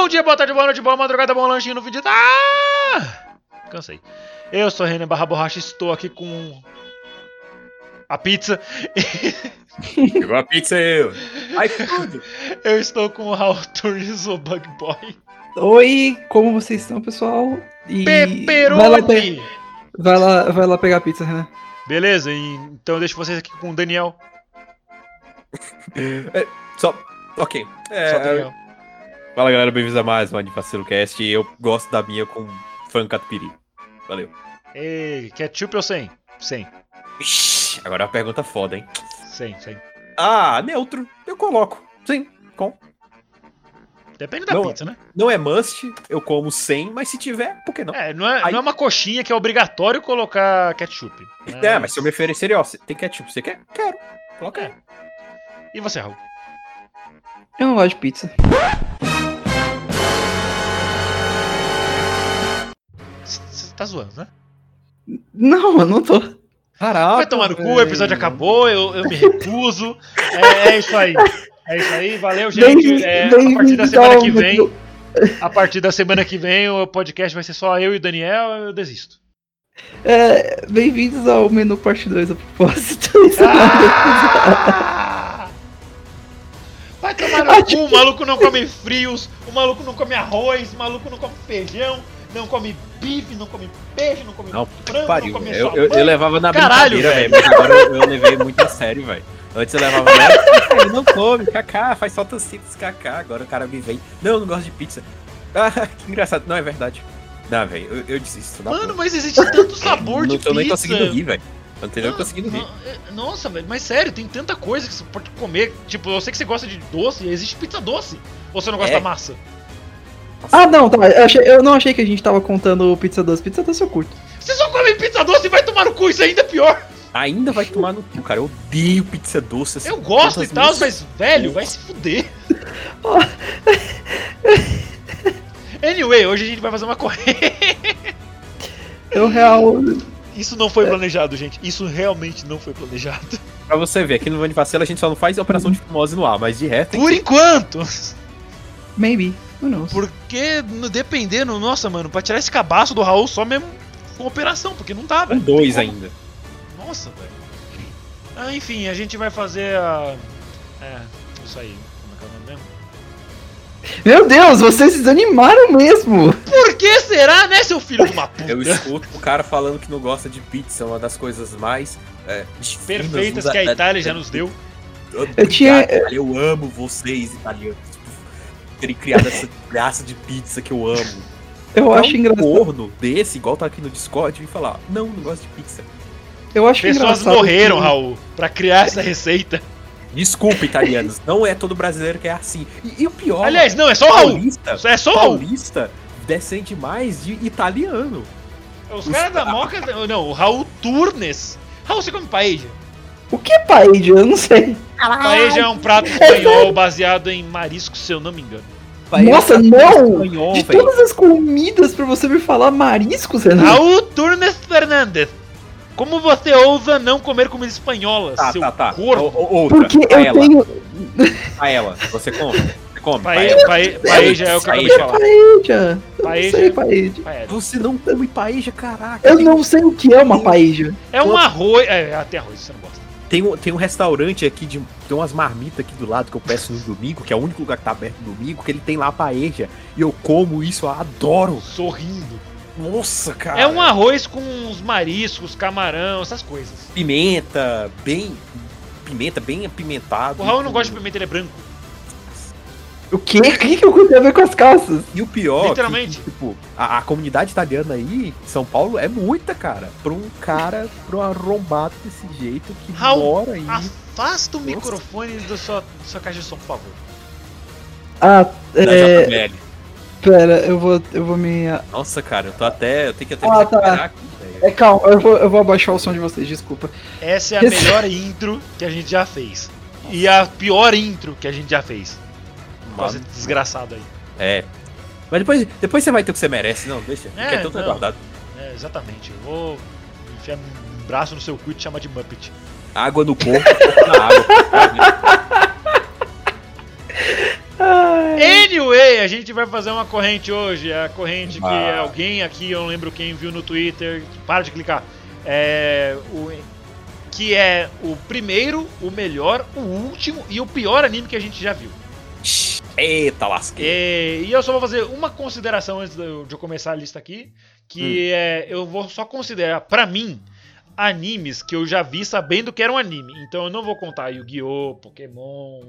Bom dia, boa tarde, boa noite, boa madrugada, bom lanchinho no vídeo. Ah! Cansei. Eu sou Renan Barra Borracha e estou aqui com a pizza. Pegou a pizza eu. Ai, tudo. Eu estou com o Raul Turnes, o Bug Boy. Oi, como vocês estão, pessoal? E vai lá, pe- vai lá, vai lá pegar a pizza, Renan. Beleza, então eu deixo vocês aqui com o Daniel. Só. Ok. É, Só Daniel. Fala galera, bem-vindos a mais um Anifacilo Cast. Eu gosto da minha com fã catupiry. Valeu. Ei, ketchup ou sem? Sem, Ixi, agora é uma pergunta foda, hein? sem, sem. Ah, neutro. Eu coloco. Sim, com. Depende da Não. pizza, né? Não é must, eu como sem, mas se tiver, por que não? É, não é, Aí- não é uma coxinha que é obrigatório colocar ketchup. É, mas se eu me oferecer, ó, tem ketchup, você quer? Quero. Coloca aí. E você, Raul? Eu não gosto de pizza. Tá zoando, né? Não, eu não tô. Caraca. Vai tomar no cu, o episódio acabou, eu, eu me recuso. É, é isso aí. É isso aí, valeu, gente. É, a partir da semana que vem, a partir da semana que vem, o podcast vai ser só eu e o Daniel, eu desisto. É, Bem-vindos ao menu parte 2 a propósito. Ah! Vai tomar no cu, o maluco não come frios, o maluco não come arroz, o maluco não come feijão, não come bife, não come peixe, não come Não, frango, pariu. não come Eu, eu, eu levava na Caralho, brincadeira, velho, mas agora eu, eu levei muito a sério, velho. Antes eu levava, "Ah, ele não come, kaká, faz só tocitos, kaká. Agora o cara me vem, não, eu não gosto de pizza. Ah, que engraçado. Não, é verdade. Não, velho, eu, eu desisto. Mano, boa. mas existe tanto sabor de não tô nem pizza. conseguindo rir, velho. Eu Não tô nem Não, conseguindo rir. é- Nossa, velho, mas sério, tem tanta coisa que você pode comer. Tipo, eu sei que você gosta de doce, existe pizza doce. Ou você não gosta É. da massa? Ah, não, tá. Eu, achei- eu não achei que a gente tava contando pizza doce. Pizza doce eu curto. Você só come pizza doce e vai tomar no cu, isso é ainda pior. Ainda vai tomar no cu, cara. Eu odeio pizza doce. assim, Eu gosto e tal, minhas- mas, velho, vai se fuder. Anyway, hoje a gente vai fazer uma corrida. Eu real. Isso não foi planejado, gente. Isso realmente não foi planejado. Pra você ver, aqui no Manifacela a gente só não faz operação de fimose no ar, mas de resto. Por enquanto. Maybe. Who knows? Porque, no- dependendo, nossa, mano, pra tirar esse cabaço do Raul só mesmo com operação, porque não dá, Com velho. dois ainda. Nossa, velho. Ah, enfim, a gente vai fazer a. É, isso aí. Como é que é o nome mesmo? Meu Deus, vocês se desanimaram mesmo. Por que será, né, seu filho de uma puta? Eu escuto o cara falando que não gosta de pizza, uma das coisas mais é, Perfeitas que a da- Itália já nos deu. Obrigado, tinha- Eu amo vocês, italianos. Terem criado essa graça de pizza que eu amo. Eu Pra acho um engraçado. corno desse, igual tá aqui no Discord, e falar, não, não gosto de pizza. Eu acho Pessoas engraçado morreram, que- Raul, pra criar essa receita. Desculpa, italianos, não é todo brasileiro que é assim. E, e o pior, Aliás, não, é só o Raul. paulista, É só o Raul. paulista descende mais de italiano. Os caras da Moca. Não, o Raul Turnes. Raul, você come paella? O que é paella? Eu não sei. Paella é um prato espanhol baseado em marisco, se eu não me engano. Nossa, Paella não! espanhol, De todas as comidas pra você me falar mariscos, Renan. Raul Turnes Fernandes. Como você ousa não comer comida espanhola, Tá, seu tá, tá. corno? O- o- outra, Porque eu paella, tenho. paella, você come? Você come? Paella, paella, paella é o que eu acabei de Paella. falar. Paella. Eu Paella. não sei paella. Paella. Você não come paella, caraca. Eu não sei o que é uma paella. É um arroz. É, até arroz, você não gosta. Tem um, tem um restaurante aqui, de, tem umas marmitas aqui do lado que eu peço no domingo, que é o único lugar que tá aberto no domingo, que ele tem lá paella. E eu como isso, eu adoro. Sorrindo. Nossa, cara. É um arroz com uns mariscos, camarão, essas coisas. Pimenta, bem... Pimenta, bem apimentado. O Raul não gosta de pimenta, ele é branco. O quê? O que, que eu tenho a ver com as calças? E o pior, Literalmente. que, tipo, a, a comunidade italiana aí, em São Paulo, é muita, cara. Pra um cara, pra um arrombado desse jeito que Raul, mora aí. Afasta o Nossa. microfone da sua, da sua caixa de som, por favor. Ah, da é. JBL. Pera, eu vou, eu vou me. Nossa, cara, eu tô até. Eu tenho que até Ah, me tá. recuperar aqui, velho. É, calma, eu vou, eu vou abaixar o som de vocês, desculpa. Essa é a Esse- melhor intro que a gente já fez. E a pior intro que a gente já fez. Nossa, Mano. desgraçado aí. É. Mas depois, depois você vai ter o que você merece, não, deixa. É, tudo não. guardado. É, exatamente. Eu vou enfiar um braço no seu cu e te chamar de Muppet. Água no corpo, na água. Anyway, a gente vai fazer uma corrente hoje. A corrente que Ah. alguém aqui, eu não lembro quem viu no Twitter. Para de clicar. É. O, que é o primeiro, o melhor, o último e o pior anime que a gente já viu. Eita, lasqueira. E, e eu só vou fazer uma consideração antes de eu começar a lista aqui, que é eu vou só considerar pra mim animes que eu já vi sabendo que era um anime. Então eu não vou contar Yu-Gi-Oh, Pokémon,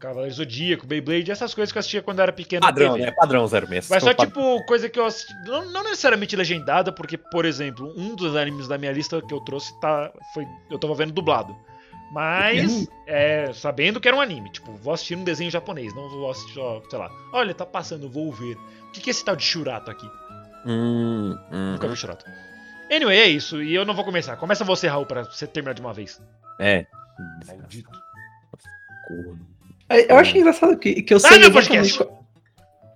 Cavaleiro Zodíaco, Beyblade, essas coisas que eu assistia quando eu era pequeno Padrão, né? Padrão zero mesmo. Mas só tipo coisa que eu assisti, não, não necessariamente legendada, porque por exemplo, um dos animes da minha lista que eu trouxe tá foi eu tava vendo dublado. Mas é, sabendo que era um anime, tipo, vou assistir um desenho japonês, não vou assistir só, sei lá. Olha, tá passando, vou ver. O que que é esse tal de Shurato aqui? Hum, hum, Nunca vi Shurato. Anyway, é isso, e eu não vou começar. Começa você, Raul, pra você terminar de uma vez. É. Maldito. Eu acho engraçado que, que eu Sai sei. meu exatamente podcast. qual-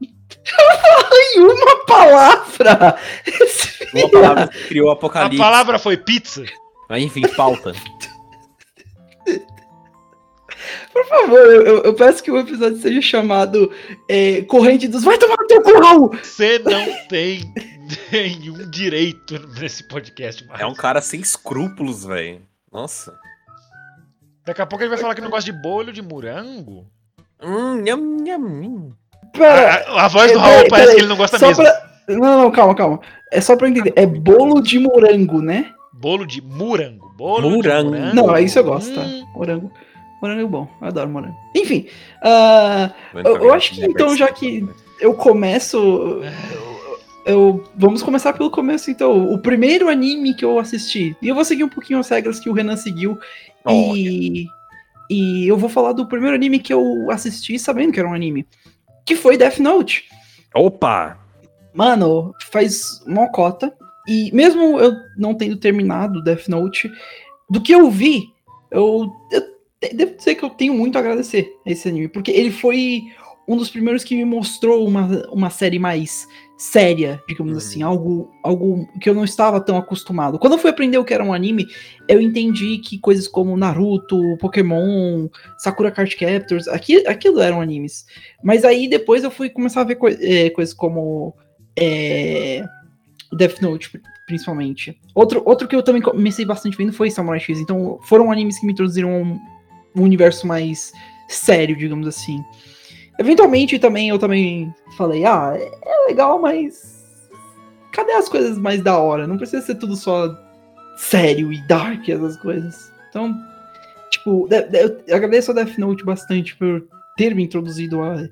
Ai, uma palavra! Esse Uma palavra que criou o A apocalipse. palavra foi pizza. Mas enfim, pauta. Por favor, eu, eu- eu peço que o episódio seja chamado é, Corrente dos Vai tomar no teu cu, Raul! Você não tem nenhum direito nesse podcast, mais. É um cara sem escrúpulos, velho. Nossa. Daqui a pouco ele vai falar que não gosta de bolho de morango. Hum, nham, nham. Pera, A, a voz do é, Raul parece peraí, que ele não gosta só mesmo. pra- Não, não, calma, calma. É só pra entender. É bolo de morango, né? Bolo de morango. Bolo Morango. de morango. Não, é isso eu gosto, tá? Hum, Morango. Morango é bom. Eu adoro morango. Enfim, ah, Eu- eu acho que, então, já que- eu começo. Eu, eu- vamos começar pelo começo, então. O primeiro anime que eu assisti. E eu vou seguir um pouquinho as regras que o Renan seguiu. E, e eu vou falar do primeiro anime que eu assisti sabendo que era um anime. Que foi Death Note. Opa! Mano, faz uma cota. E mesmo eu não tendo terminado Death Note, do que eu vi, eu, eu devo dizer que eu tenho muito a agradecer a esse anime. Porque ele foi um dos primeiros que me mostrou uma, uma série mais séria, digamos Uhum. assim. Algo, algo que eu não estava tão acostumado. Quando eu fui aprender o que era um anime, eu entendi que coisas como Naruto, Pokémon, Sakura Card Captors, aqui, aquilo eram animes. Mas aí depois eu fui começar a ver coi- eh, coisas como é, Death Note, pri- principalmente. Outro, outro que eu também comecei bastante vendo foi Samurai X. Então foram animes que me introduziram um, universo mais sério, digamos assim. Eventualmente também eu também falei, ah, é legal, mas cadê as coisas mais da hora? Não precisa ser tudo só sério e dark, essas coisas. Então, tipo, eu agradeço a Death Note bastante por ter me introduzido a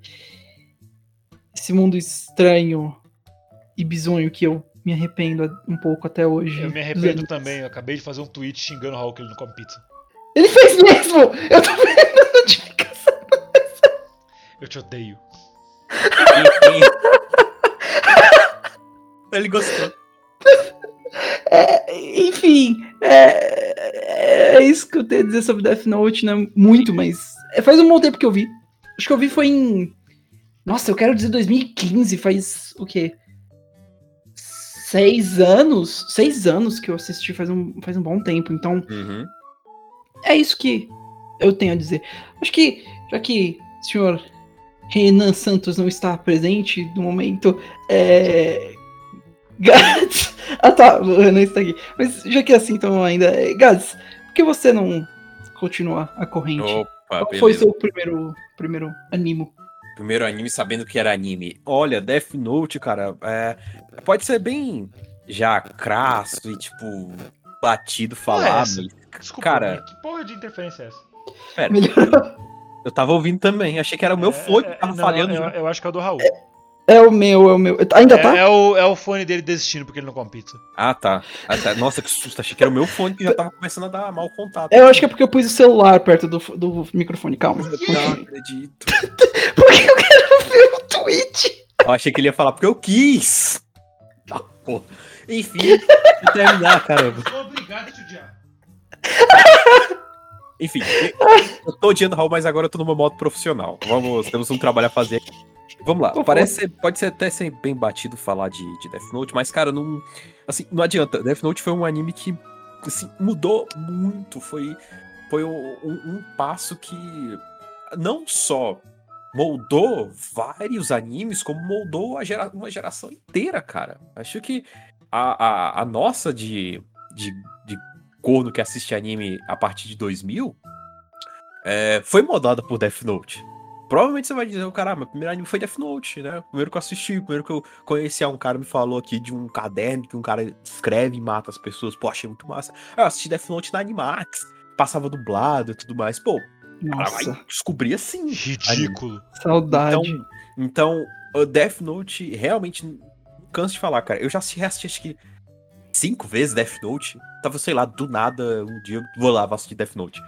esse mundo estranho e bizonho que eu me arrependo um pouco até hoje. Eu me arrependo também. Eu acabei de fazer um tweet xingando o Raul que ele não come pizza. Ele fez mesmo! Eu tô vendo a notificação. Eu te odeio. Ele gostou. É, enfim, é, é isso que eu tenho a dizer sobre Death Note, né? Muito, mas é, faz um bom tempo que eu vi. Acho que eu vi foi em. Nossa, eu quero dizer 2015, faz o quê? Seis anos? Seis anos que eu assisti faz um, faz um bom tempo, então Uhum. É isso que eu tenho a dizer. Acho que, já que o senhor Renan Santos não está presente no momento, é. Gads. Ah tá, o Renan está aqui. Mas já que é assim, então ainda. é, Gads, por que você não continua a corrente? Opa, Qual foi seu primeiro, primeiro animo? Primeiro anime sabendo que era anime. Olha, Death Note, cara, é, pode ser bem já crasso e, tipo, batido, falado. essa? Desculpa, Cara- que porra de interferência é essa? Pera. Eu tava ouvindo também. Achei que era o meu fone que tava não, falhando. Eu, eu acho que é o do Raul. É o meu, é o meu. Ainda É, tá? é o, é o fone dele desistindo porque ele não come pizza. Ah, tá. Ah, tá. Nossa, que susto. Achei que era o meu fone que já tava começando a dar mau contato. Eu acho que é porque eu pus o celular perto do, do microfone. Calma. Não acredito. Porque eu quero ver o tweet. Eu achei que ele ia falar porque eu quis. Ah, porra. Enfim, vou terminar, caramba. sou obrigado a odiar. Enfim, eu tô odiando Raul, mas agora eu tô no meu modo profissional. Vamos, temos um trabalho a fazer aqui. Vamos lá. Parece ser- pode ser até ser bem batido falar de, de Death Note, mas, cara, não. Assim, não adianta. Death Note foi um anime que assim, mudou muito. Foi, foi um, um- um passo que não só moldou vários animes, como moldou a gera- uma geração inteira, cara. Acho que a, a, a nossa de, de, de corno que assiste anime a partir de 2000 é, foi moldada por Death Note. Provavelmente você vai dizer, cara, meu primeiro anime foi Death Note, né? O primeiro que eu assisti, o primeiro que eu conheci, ah, um cara me falou aqui de um caderno que um cara escreve e mata as pessoas. Pô, achei muito massa. Ah, Eu assisti Death Note na Animax, passava dublado e tudo mais. Pô, cara descobrir assim. Ridículo. saudade. Então, então o Death Note realmente canso de falar, cara. Eu já assisti, acho que cinco vezes Death Note. Tava, sei lá, do nada, um dia eu vou lá, vou assistir Death Note.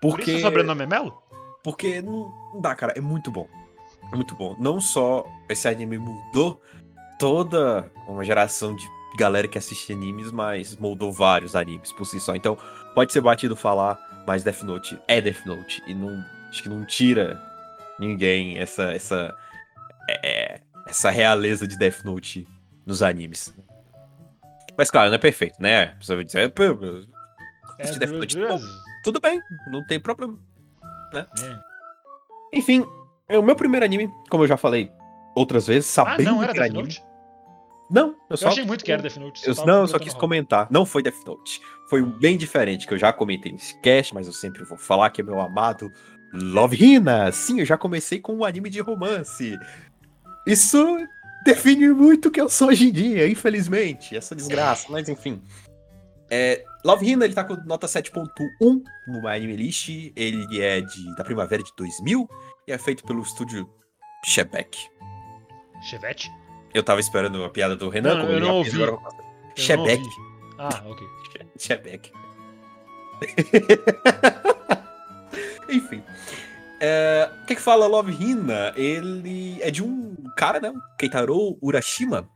Por Porque, isso o sobrenome é Melo? porque não, não dá, cara. É muito bom. É muito bom. Não só esse anime mudou toda uma geração de galera que assiste animes, mas moldou vários animes por si só. Então, pode ser batido falar, mas Death Note é Death Note. E não, acho que não tira ninguém essa, essa, é, essa realeza de Death Note nos animes. Mas claro, não é perfeito, né? Vai dizer, "Pô, eu assisti Death Note, bom, tudo bem, não tem problema. É. Enfim, é o meu primeiro anime, como eu já falei outras vezes, Ah, sabendo não, era que era Death anime. Note? Não, eu Eu só. achei muito que era Death Note. eu- não, eu só quis comentar. Não foi Death Note. Foi um bem diferente, que eu já comentei nesse cast, mas eu sempre vou falar que é meu amado Love Hina. Sim, eu já comecei com um anime de romance. Isso define muito o que eu sou hoje em dia, infelizmente. Essa desgraça, mas enfim. É, Love Hina, ele tá com nota 7.1 no My Anime List. Ele é de, da primavera de 2000 e é feito pelo estúdio Shebeck. Chevette? Eu tava esperando a piada do Renan, Não, como eu ele não ouvi. agora ouvi. Ah, ok. Shebeck. Enfim. É, O que, que fala Love Hina? Ele é de um cara, né? Keitaro Urashima.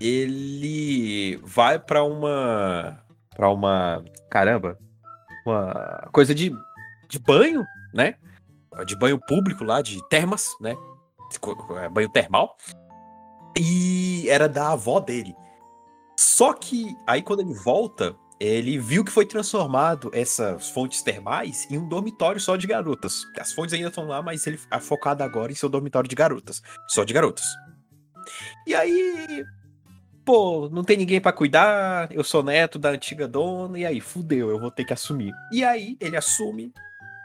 Ele vai pra uma. pra uma. Caramba. Uma coisa de, de banho, né? De banho público lá, de termas, né? É, Banho termal. E era da avó dele. Só que aí quando ele volta, ele viu que foi transformado essas fontes termais em um dormitório só de garotas. As fontes ainda estão lá, mas ele é focado agora em seu dormitório de garotas. Só de garotas. E aí. Pô, não tem ninguém pra cuidar, eu sou neto da antiga dona, e aí, fudeu, eu vou ter que assumir. E aí, ele assume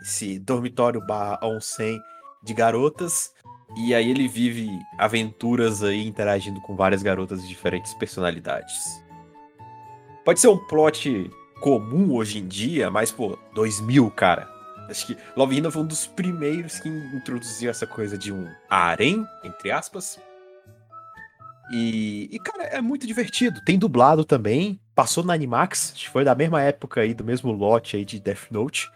esse dormitório barra onsen de garotas, e aí ele vive aventuras aí interagindo com várias garotas de diferentes personalidades. Pode ser um plot comum hoje em dia, mas, pô, 2000, cara. Acho que Love Hina foi um dos primeiros que introduziu essa coisa de um harém, entre aspas. E, e, cara, é muito divertido. Tem dublado também. Passou na Animax, foi da mesma época aí, do mesmo lote aí de Death Note.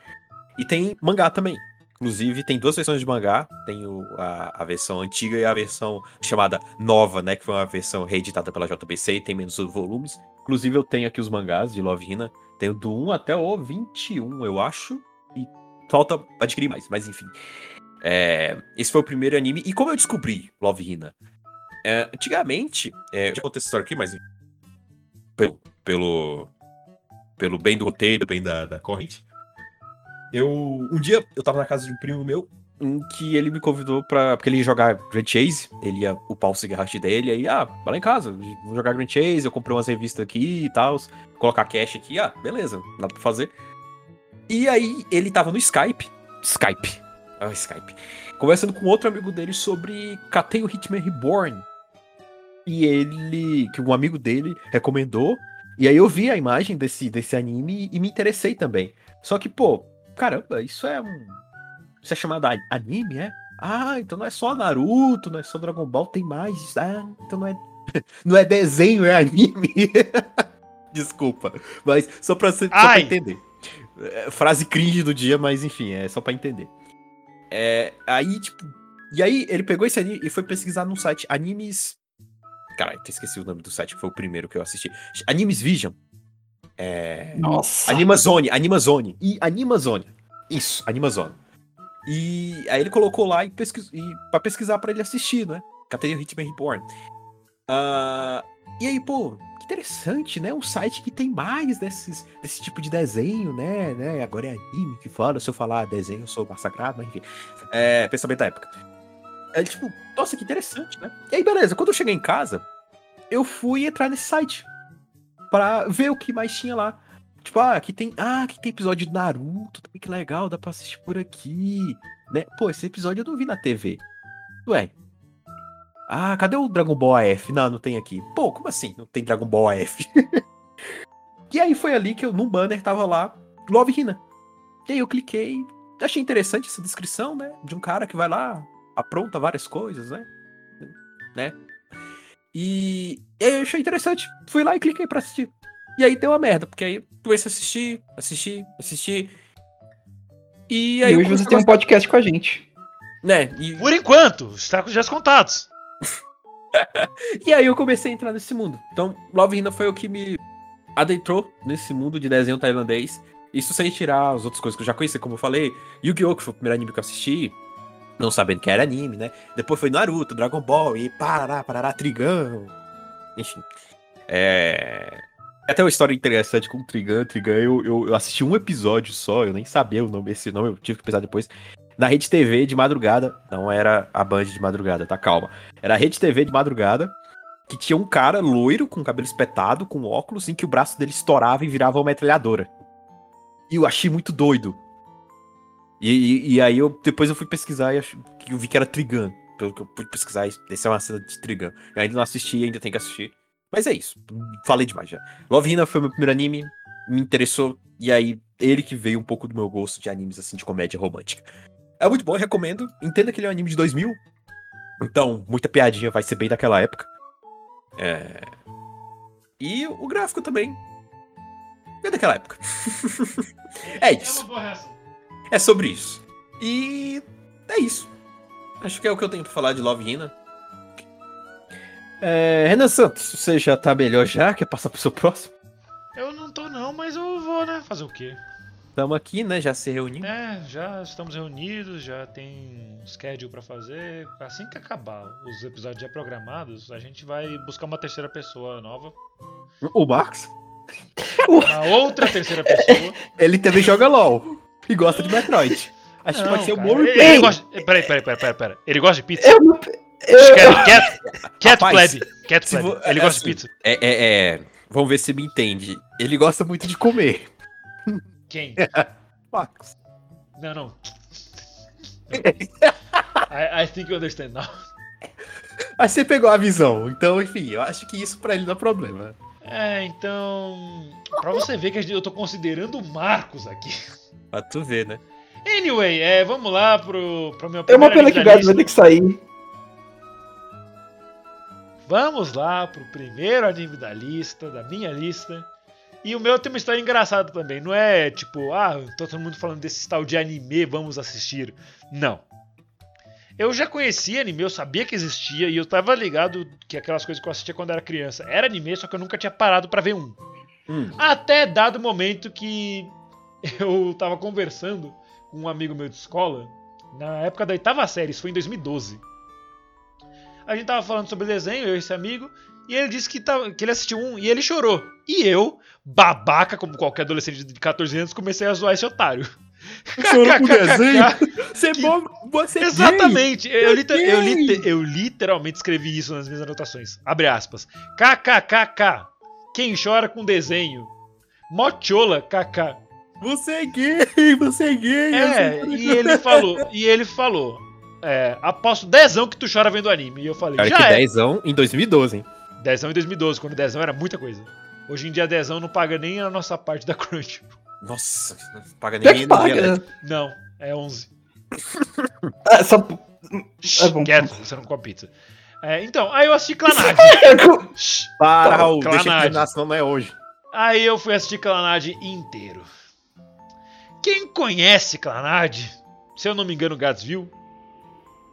E tem mangá também. Inclusive, tem duas versões de mangá. Tem o- a, a versão antiga e a versão chamada nova, né? Que foi uma versão reeditada pela JBC e tem menos volumes. Inclusive, eu tenho aqui os mangás de Love Hina. Tenho do 1 até o 21, eu acho. E falta adquirir mais, mas enfim. É, esse foi o primeiro anime. E como eu descobri Love Hina? É, antigamente, é, eu já contei essa história aqui, mas pelo, pelo, pelo bem do roteiro, bem da, da corrente. Eu, um dia, eu tava na casa de um primo meu, em que ele me convidou pra. Porque ele ia jogar Grand Chase, ele ia upar o cigarrete dele, aí, ah, vai lá em casa, vou jogar Grand Chase, eu comprei umas revistas aqui e tal, colocar cash aqui, ah, beleza, nada pra fazer. E aí, ele tava no Skype, Skype, ah, Skype, conversando com outro amigo dele sobre Kateio Hitman Reborn. E ele, que um amigo dele recomendou, e aí eu vi a imagem desse, desse anime e me interessei também. Só que, pô, caramba, isso é um Isso é chamado anime, é? Ah, então não é só Naruto, não é só Dragon Ball, tem mais. Ah, então não é. Não é desenho, é anime. Desculpa. Mas só pra, só pra entender. É, frase cringe do dia, mas enfim, é só pra entender. É, aí, tipo. E aí, ele pegou esse anime e foi pesquisar num site Animes. Caralho, até esqueci o nome do site, que foi o primeiro que eu assisti. Animes Vision. É. Nossa. Animazone, Animazone. E Animazone. Isso, Animazone. E aí ele colocou lá e, pesquis... e pra pesquisar pra ele assistir, né? Categoria Hitman Reborn. Ah, e aí, pô, que interessante, né? Um site que tem mais desses, desse tipo de desenho, né? né? Agora é anime que fala, se eu falar desenho eu sou massacrado, mas enfim. É, pensamento da época. É tipo, nossa, que interessante, né? E aí, beleza, quando eu cheguei em casa, eu fui entrar nesse site pra ver o que mais tinha lá. Tipo, ah, aqui tem. Ah, aqui tem episódio de Naruto, que legal, dá pra assistir por aqui. Né? Pô, esse episódio eu não vi na TV. Ué. Ah, cadê o Dragon Ball AF? Não, não tem aqui. Pô, como assim? Não tem Dragon Ball AF? e aí foi ali que eu, no banner, tava lá, Love Hina. E aí eu cliquei. Achei interessante essa descrição, né? De um cara que vai lá, apronta várias coisas, né? Né? E, e aí eu achei interessante. Fui lá e cliquei pra assistir. E aí deu uma merda, porque aí comecei a assistir, assistir, assistir. E aí E hoje você tem um podcast com a gente. né? E, Por enquanto, está com os dias contados. e aí eu comecei a entrar nesse mundo. Então, Love Hina foi o que me adentrou nesse mundo de desenho tailandês. Isso sem tirar as outras coisas que eu já conhecia, como eu falei. Yu-Gi-Oh! que foi o primeiro anime que eu assisti. Não sabendo que era anime, né? Depois foi Naruto, Dragon Ball e parará, parará, Trigun. Enfim. É. Até uma história interessante com o Trigun. Trigun, eu, eu, eu assisti um episódio só, eu nem sabia o nome, esse nome, eu tive que pensar depois. Na Rede TV de madrugada. Não era a Band de madrugada, tá? Calma. Era a Rede TV de madrugada. Que tinha um cara loiro, com cabelo espetado, com óculos, em que o braço dele estourava e virava uma metralhadora. E eu achei muito doido. E, e- e aí eu depois eu fui pesquisar e ach- que eu vi que era Trigun. Pelo que eu pude pesquisar, essa é uma cena de Trigun. Eu ainda não assisti, ainda tenho que assistir. Mas é isso. Falei demais já. Love Hina foi meu primeiro anime, me interessou, e aí ele que veio um pouco do meu gosto de animes assim de comédia romântica. É muito bom, eu recomendo. Entenda que ele é um anime de 2000. Então, muita piadinha vai ser bem daquela época. É... E o gráfico também. É daquela época. é isso. É sobre isso. E é isso. Acho que é o que eu tenho pra falar de Love Hina. É, Renan Santos, você já tá melhor já? Quer passar pro seu próximo? Eu não tô não, mas eu vou, né? Fazer o quê? Estamos aqui, né? Já se reunindo. É, já estamos reunidos, já tem um schedule pra fazer. Assim que acabar os episódios já programados, a gente vai buscar uma terceira pessoa nova. O Max, Uma outra terceira pessoa. ele também joga LOL. E gosta de Metroid. Acho que pode ser o bom ele, replay. ele gosta. Peraí, peraí, peraí, peraí, peraí. Ele gosta de pizza? Eu, não- eu, Cat, cat, cat Rapaz. Cat vo- Ele é gosta assim, de pizza. É, é, é. Vamos ver se me entende. Ele gosta muito de comer. Quem? Max. Não, não. I, I think you understand now. Aí você pegou a visão. Então, enfim, eu acho que isso pra ele não é problema. É, então. Pra você ver que eu tô considerando o Marcos aqui. Pra tu ver, né? Anyway, é, vamos lá pro, pro meu é uma primeiro pena que o anime da Gabi vai ter lista. que sair. Vamos lá pro primeiro anime da lista, da minha lista. E o meu tem uma história engraçada também. Não é tipo, ah, tô todo mundo falando desse tal de anime, vamos assistir. Não. Eu já conhecia anime, eu sabia que existia e eu tava ligado que aquelas coisas que eu assistia quando era criança era anime, só que eu nunca tinha parado pra ver um. Hum. Até dado momento que eu tava conversando com um amigo meu de escola, na época da oitava série, isso foi em 2012. A gente tava falando sobre desenho, eu e esse amigo, e ele disse que, tava, que ele assistiu um e ele chorou. E eu, babaca, como qualquer adolescente de 14 anos, comecei a zoar esse otário. Chorou por desenho? Você é Que- bom, você é. Exatamente. Eu, liter- eu liter- eu literalmente escrevi isso nas minhas anotações. Abre aspas. KKKK. Quem chora com desenho? Mochola, KK. Você é gay, você é gay. É, e ele falou, e ele falou. É, aposto dezão que tu chora vendo anime. E eu falei, Cara, já que é. dezão em 2012, hein? Dezão em 2012, quando dezão era muita coisa. Hoje em dia dezão não paga nem a nossa parte da Crunch. Nossa, não paga que no paga. Não, é 11. Ah, só... Shhh, bom. Quieto, você não come pizza. É, então, aí eu assisti Clanad. Shhh. Para, Raul, deixa que Clanad. terminação não é hoje. Aí eu fui assistir Clanad inteiro. Quem conhece Clanad, se eu não me engano, Gadsville?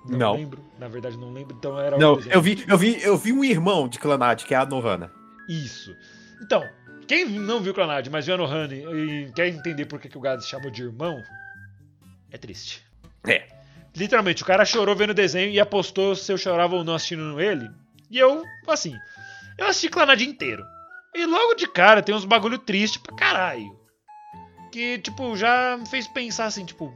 Não. lembro. Na verdade, não lembro. Então era Não, eu vi, eu vi, eu vi um irmão de Clanad, que é a Novana. Isso. Então, quem não viu Clanad, mas viu a Nohane e quer entender por que, que o Gads chamou de irmão, é triste. É. Literalmente, o cara chorou vendo o desenho e apostou se eu chorava ou não assistindo ele. E eu, assim, eu assisti Clanad inteiro. E logo de cara tem uns bagulho triste pra caralho. Que, tipo, já me fez pensar assim, tipo...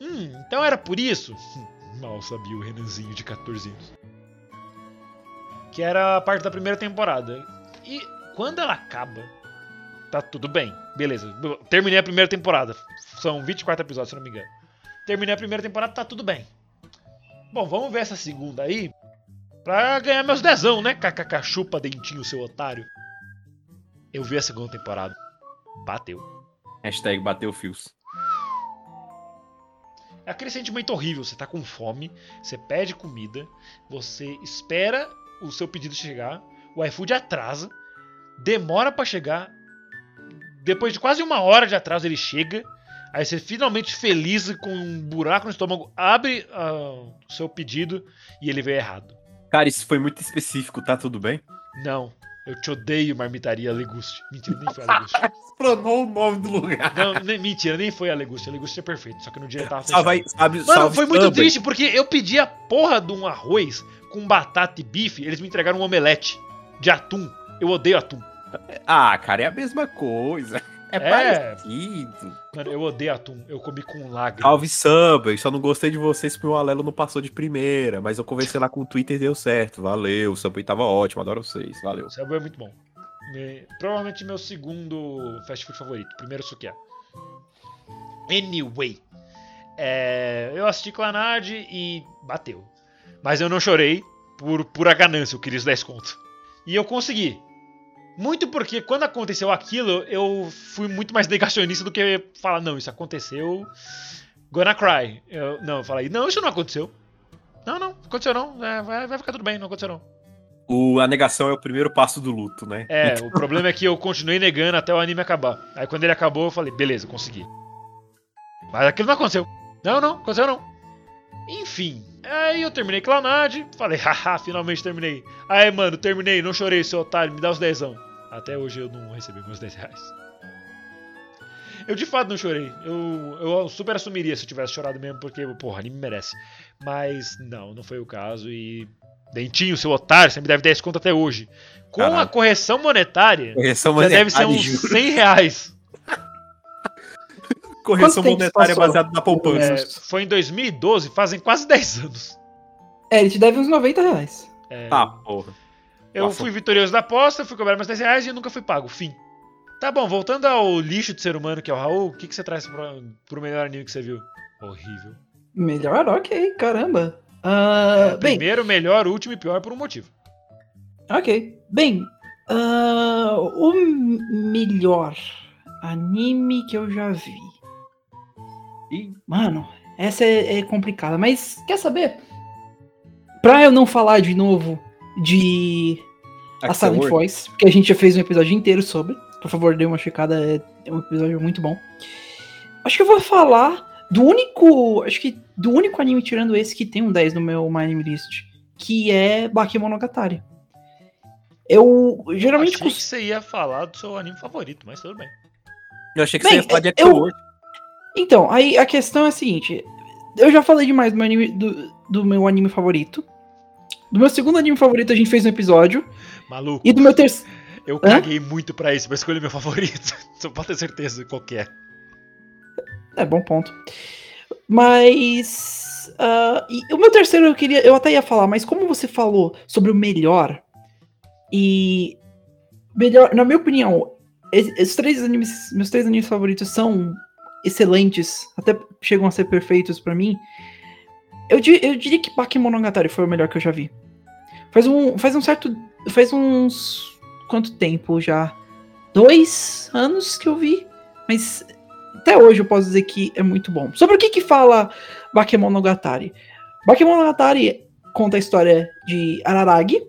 Hum, então era por isso? Mal sabia o Renanzinho de 14 anos. Que era a parte da primeira temporada. E quando ela acaba, tá tudo bem. Beleza. Terminei a primeira temporada. São 24 episódios, se não me engano. Terminei a primeira temporada, tá tudo bem. Bom, vamos ver essa segunda aí. Pra ganhar meus dezão, né? KKK chupa dentinho, seu otário. Eu vi a segunda temporada. Bateu. Hashtag bateu fios. É aquele sentimento horrível. Você tá com fome, você pede comida, você espera o seu pedido chegar, o iFood atrasa, demora pra chegar, depois de quase uma hora de atraso ele chega, aí você finalmente feliz com um buraco no estômago abre ah, o seu pedido e ele veio errado. Cara, isso foi muito específico, tá tudo bem? Não, eu te odeio, marmitaria Leguste. Mentira, nem foi a Leguste. Explanou o nome do lugar. Não, nem- mentira, nem foi a Leguste. A Leguste é perfeito, só que no dia ele tava fechado. sabe, Mano, salve foi muito Subway. triste porque eu pedi a porra de um arroz com batata e bife, eles me entregaram um omelete de atum. Eu odeio atum. Ah, cara, é a mesma coisa. É, É. parecido. Mano, eu odeio atum. Eu comi com lágrimas. Salve Subway, só não gostei de vocês porque o Alelo não passou de primeira, mas eu conversei lá com o Twitter e deu certo. Valeu, o Subway tava ótimo, adoro vocês, valeu. O Subway é muito bom. Me- Provavelmente meu segundo fast food favorito. Primeiro sukiá. Anyway. é, eu assisti Clanad e bateu. Mas eu não chorei por pura ganância, eu queria os 10 contos. E eu consegui. Muito porque quando aconteceu aquilo, eu fui muito mais negacionista do que falar, não, isso aconteceu. Gonna cry. Eu, não, eu falei, não, isso não aconteceu. Não, não, aconteceu não. É, vai, vai ficar tudo bem, não aconteceu não. O, a negação é o primeiro passo do luto, né? É, o problema é que eu continuei negando até o anime acabar. Aí quando ele acabou, eu falei, beleza, consegui. Mas aquilo não aconteceu. Não, não, aconteceu não. Enfim, aí eu terminei Clownad, falei, haha, finalmente terminei. Aí, mano, terminei, não chorei, seu otário, me dá os dezão. Até hoje eu não recebi meus 10 reais. Eu de fato não chorei. Eu, eu super assumiria se eu tivesse chorado mesmo, porque, porra, anime merece. Mas não, não foi o caso e. Dentinho, seu otário, você me deve 10 conto até hoje. Com a Caralho. correção monetária, Correção já monetária, deve ser uns juro. 100 reais. Correção monetária baseada na poupança. É, foi em 2012, fazem quase 10 anos. É, ele te deve uns 90 reais. É, Ah, porra. Eu nossa. fui vitorioso da aposta, fui cobrar meus 10 reais e nunca fui pago. Fim. Tá bom, voltando ao lixo de ser humano que é o Raul, o que, que você traz pra, pro melhor anime que você viu? Horrível. Melhor, ok, caramba. Ah, É, bem, primeiro, melhor, último e pior por um motivo. ok. Bem, ah, o melhor anime que eu já vi. Ih. Mano, essa é, é complicada, mas quer saber? Pra eu não falar de novo de a Silent Word. Voice, porque a gente já fez um episódio inteiro sobre. Por favor, dê uma checada, é, é um episódio muito bom. Acho que eu vou falar do único. Acho que do único anime tirando esse que tem um 10 no meu My Anime List, que é Bakemonogatari. Eu geralmente Achei que você ia falar do seu anime favorito, mas tudo bem. Eu achei que Bem, você ia falar de eu- Axel Word. Então, aí a questão é a seguinte: eu já falei demais do meu anime, do, do meu anime favorito. Do meu segundo anime favorito, a gente fez um episódio. Maluco, E do meu terceiro. eu Hã? caguei muito pra isso, pra escolher meu favorito. Só pode ter certeza qual que é. É, bom ponto. Mas. e o meu terceiro eu queria. Eu até ia falar, mas como você falou sobre o melhor. E. Melhor, na minha opinião, es- esses três animes. Meus três animes favoritos são excelentes. Até chegam a ser perfeitos pra mim. Eu, eu diria que Bakemonogatari foi o melhor que eu já vi. Faz um, faz um certo. Faz uns. Quanto tempo já? Dois anos que eu vi. Mas até hoje eu posso dizer que é muito bom. Sobre o que que fala Bakemonogatari? Bakemonogatari conta a história de Araragi.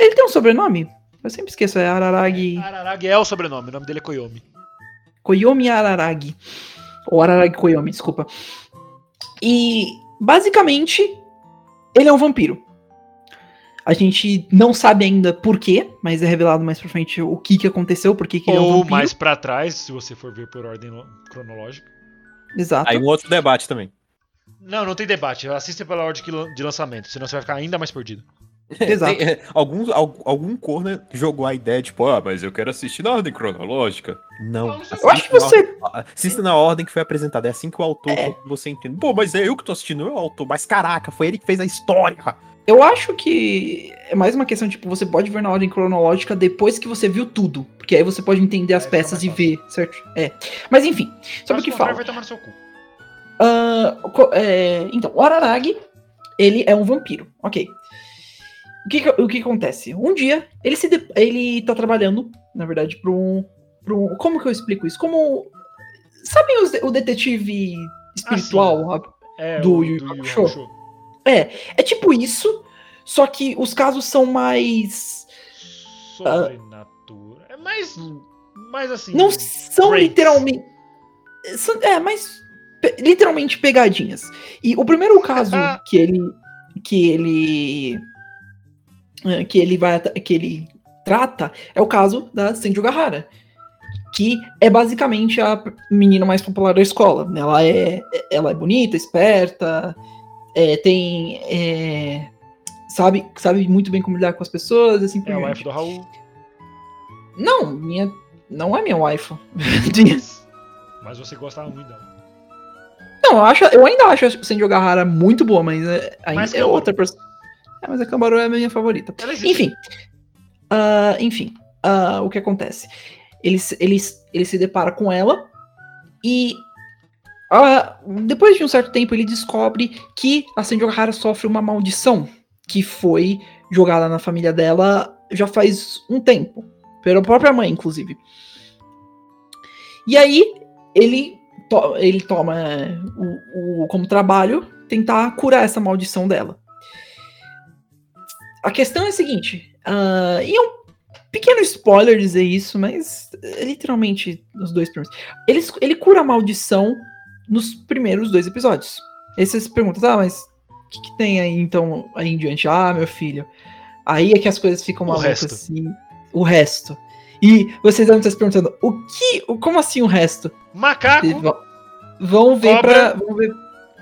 Ele tem um sobrenome? Eu sempre esqueço, é Araragi. Araragi é o sobrenome, o nome dele é Koyomi. Koyomi Araragi. Ou Araragi Koyomi, desculpa. E basicamente, ele é um vampiro. A gente não sabe ainda por quê, mas é revelado mais pra frente o que, que aconteceu, por que que ele é um Ou vampiro. mais pra trás, se você for ver por ordem cronológica. Exato. Aí um outro debate também. Não, não tem debate. Assista pela ordem de lançamento, senão você vai ficar ainda mais perdido. Exato. Tem, é, alguns, al- algum corno jogou a ideia, tipo, ah, mas eu quero assistir na ordem cronológica. Não. Eu acho que você. Assista na ordem que foi apresentada. É assim que o autor É. você entende. Pô, mas é eu que tô assistindo, eu é o autor. Mas caraca, foi ele que fez a história. Eu acho que é mais uma questão, tipo, você pode ver na ordem cronológica depois que você viu tudo. Porque aí você pode entender as Aí fica peças e ver, certo? É. Mas enfim, sobre o que fala. vai tomar no seu cu. Co- é, então, o Araragi, ele é um vampiro, ok. O que, o que acontece? Um dia, ele, se de- ele tá trabalhando, na verdade, pra um, pra um- Como que eu explico isso? Como. Sabem os o detetive espiritual? a- É, Do Yu Yu Hakusho. Hakusho. É tipo isso, só que os casos são mais. Sobrenatura. É mais. Mais assim. Não são Breaks. literalmente. são- é, mas. pe- literalmente pegadinhas. E o primeiro caso que ele. Que ele. Eh, Que ele vai. Que ele trata é o caso da Senju Gahara. Que é basicamente a menina mais popular da escola. Ela é, ela é bonita, esperta, é, tem. é, sabe, sabe muito bem como lidar com as pessoas, assim por É diante. F do Raul. Não, minha. Não é minha wife. Mas você gostava muito dela. Não, eu, acho, eu ainda acho a Senju Gahara muito boa, mas é, ainda Mais é outra pessoa. É, mas a Cambaru é a minha favorita. Existe. Enfim. Ah, enfim. ah, o que acontece? Ele, se- ele, ele se depara com ela e. ah, depois de um certo tempo, ele descobre que a Senju Gahara sofre uma maldição que foi jogada na família dela já faz um tempo. Pela própria mãe, inclusive. E aí, ele, to- ele toma o, o- como trabalho tentar curar essa maldição dela. A questão é a seguinte, ah, e é um pequeno spoiler dizer isso, mas é literalmente nos dois primeiros. Ele, ele cura a maldição nos primeiros dois episódios. Aí você se pergunta, ah, mas o que, que tem aí então aí em diante? Ah, meu filho. Aí é que as coisas ficam malucas assim. O resto. E vocês devem estar se perguntando, o que. Como assim o resto? Macaco, vão- Vão ver Cobra. pra. Vão ver.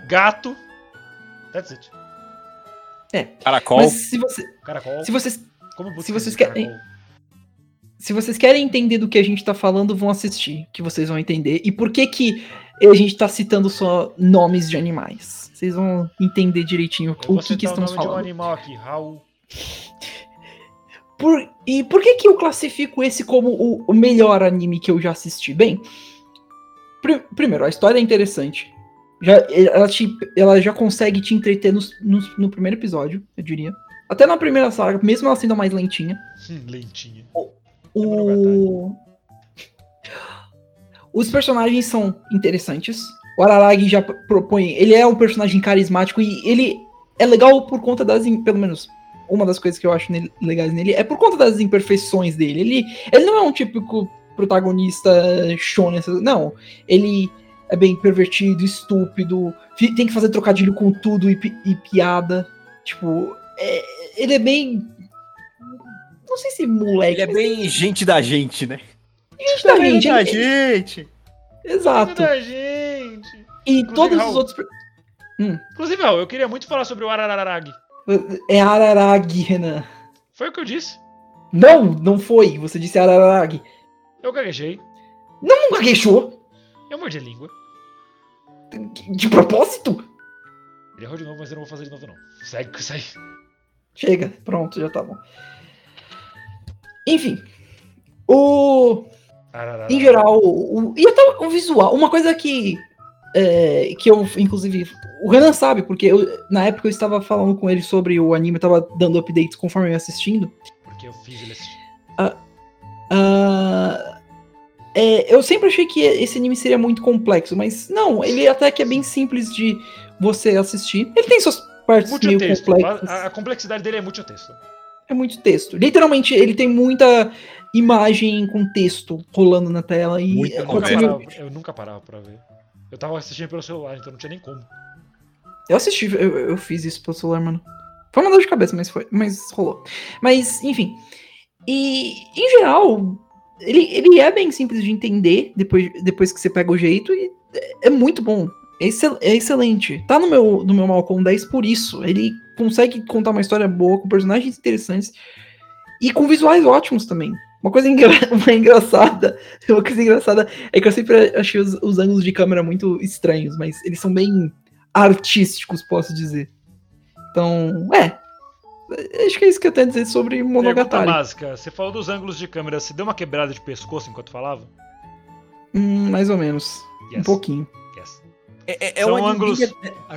gato. That's it. Caracol. Mas se, você, Caracol. se vocês Como se vocês querem- caracol? Se vocês querem entender do que a gente tá falando, vão assistir, que vocês vão entender. E por que que a gente tá citando só nomes de animais. Vocês vão entender direitinho Eu o que, que citar o estamos nome de um falando. animal aqui, Raul. Por- e por que que eu classifico esse como o, o melhor anime que eu já assisti? Bem, pri- primeiro, a história é interessante. Já, ela, te- ela já consegue te entreter nos- nos- no primeiro episódio, eu diria. Até na primeira saga, mesmo ela sendo mais lentinha. Hum, lentinha. O... Os personagens são interessantes. O Araragi já propõe. Ele é um personagem carismático e ele é legal por conta das. Pelo menos uma das coisas que eu acho nele- legais nele é por conta das imperfeições dele. Ele, ele não é um típico protagonista shonen. Não. Ele é bem pervertido, estúpido, tem que fazer trocadilho com tudo e, e piada. Tipo, é- ele é bem. Não sei se moleque. Ele é bem gente da gente, né? gente da gente. da ele- gente. Exato. da gente. E Inclusive, todos os Raul. outros. per- Inclusive, Raul, eu queria muito falar sobre o Arararagi. É Araragi, Renan. Foi o que eu disse. Não, não foi. Você disse Araragi. Eu gaguejei. Não gaguejou. Eu mordi a língua. De propósito? Ele errou de novo, mas eu não vou fazer de novo, não. Segue aí. Chega, pronto, já tá bom. Enfim. O. Arararagi. Em geral, o, e até o visual. Uma coisa que. é, que eu, inclusive. O Renan sabe, porque eu, na época eu estava falando com ele sobre o anime, eu tava dando updates conforme eu ia assistindo. Porque eu fiz ele assistir. Ah, É, eu sempre achei que esse anime seria muito complexo, mas não, ele até que é bem simples de você assistir. Ele tem suas partes Muito meio texto. complexas. A, a complexidade dele é muito texto. É muito texto. Literalmente, ele tem muita imagem com texto rolando na tela e Muita Eu pode nunca, parava, eu nunca parava pra ver. Eu tava assistindo pelo celular, então não tinha nem como. Eu assisti, eu, eu fiz isso pelo celular, mano. Foi uma dor de cabeça, mas foi, mas rolou. Mas, enfim. E, em geral, ele, ele é bem simples de entender depois, depois que você pega o jeito e é, muito bom. É, excel- é excelente. Tá no meu, no meu Malcolm 10 por isso. Ele consegue contar uma história boa, com personagens interessantes e com visuais ótimos também. Uma coisa engra- uma engraçada, uma coisa engraçada é que eu sempre achei os, os ângulos de câmera muito estranhos, mas eles são bem artísticos, posso dizer. Então, é. Acho que é isso que eu tenho a dizer sobre Pergunta Monogatari. básica: você falou dos ângulos de câmera, você deu uma quebrada de pescoço enquanto falava? Hum, mais ou menos. Yes. Um pouquinho. Yes. É, é, é um ângulos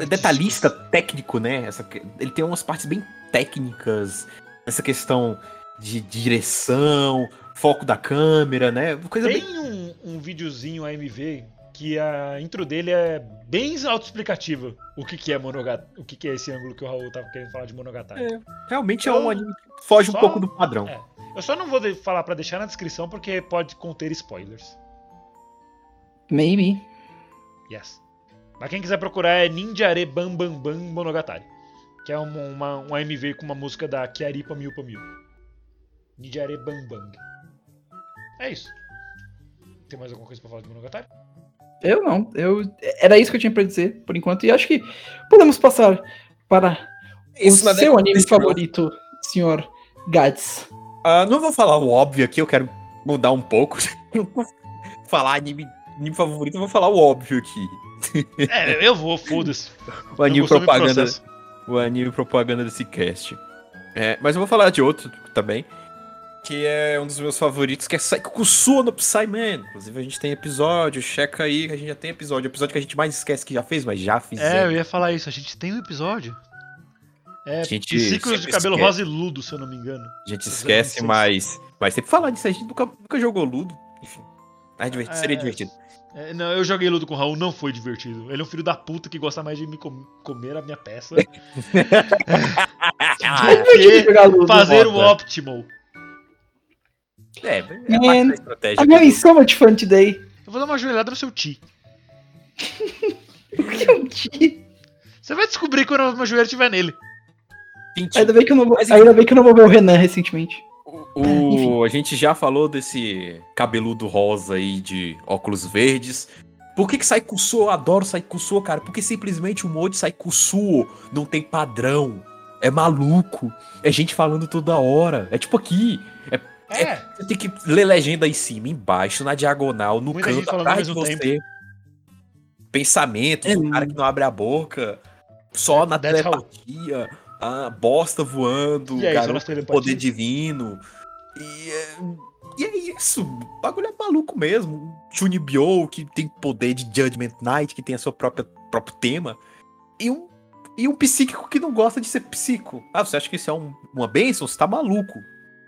detalhista, técnico, né? Essa, que- ele tem umas partes bem técnicas, essa questão de direção, foco da câmera, né? Coisa bem. Tem um, um videozinho AMV que a intro dele é bem autoexplicativa. O que, que é Monogatari, o que, que é esse ângulo que o Raul tava querendo falar de Monogatari. É, realmente é um anime que foge um só- pouco do padrão. É. Eu só não vou falar pra deixar na descrição porque pode conter spoilers. Maybe. Yes. Mas quem quiser procurar é Ninjare Bam Bam Bam Monogatari. Que é uma, uma- um AMV com uma música da Kiaripa Milpa Mil. Ninjare Bam Bang. É isso. Tem mais alguma coisa pra falar de Monogatari? Eu não. Eu, era isso que eu tinha pra dizer, por enquanto. E acho que podemos passar para Isso o seu década anime desse favorito, senhor Gads. Ah, não vou falar o óbvio aqui, eu quero mudar um pouco. Falar anime, anime favorito, eu vou falar o óbvio aqui. É, eu vou, foda-se. O anime propaganda. o anime propaganda desse cast. É, mas eu vou falar de outro também, que é um dos meus favoritos, que é Saikukusuo no Psyman. Inclusive a gente tem episódio, checa aí que a gente já tem episódio. Episódio que a gente mais esquece que já fez, mas já fizemos. É, eu ia falar isso. A gente tem um episódio. É, gente Ciclos de cabelo esquece. rosa e ludo, se eu não me engano. A gente esquece, 26. mas, mas sempre falar disso, a gente nunca, nunca jogou Ludo. Enfim, é divertido, seria É, divertido. é, não, eu joguei ludo com o Raul, não foi divertido. Ele é um filho da puta que gosta mais de me com- comer a minha peça. É do divertido que jogar Ludo. fazer o optimal. É, é parte Man, da estratégia. I'm having so much fun today. Eu vou dar uma joelhada no seu ti. Você vai descobrir quando uma joelha estiver nele. Gente, Ainda bem que eu não vou, Mas- ainda bem que eu não vou ver o Renan recentemente. O, a gente já falou desse cabeludo rosa aí de óculos verdes. Por que que Saikusuo, eu adoro Saikusuo, cara? Porque simplesmente o mod Saikusuo não tem padrão. É maluco. É gente falando toda hora. É tipo aqui. É. Você tem que ler legenda em cima, embaixo, na diagonal, no Muita canto, atrás de você. Pensamentos, É o cara que não abre a boca. Só na That's how- telepatia. A bosta voando, E é garoto poder divino. E é, e é isso. O bagulho é maluco mesmo. Chunibyo, que tem poder de Judgment Night, que tem a sua própria próprio tema. E um, e um psíquico que não gosta de ser psíquico. Ah, você acha que isso é um- uma bênção? Você tá maluco.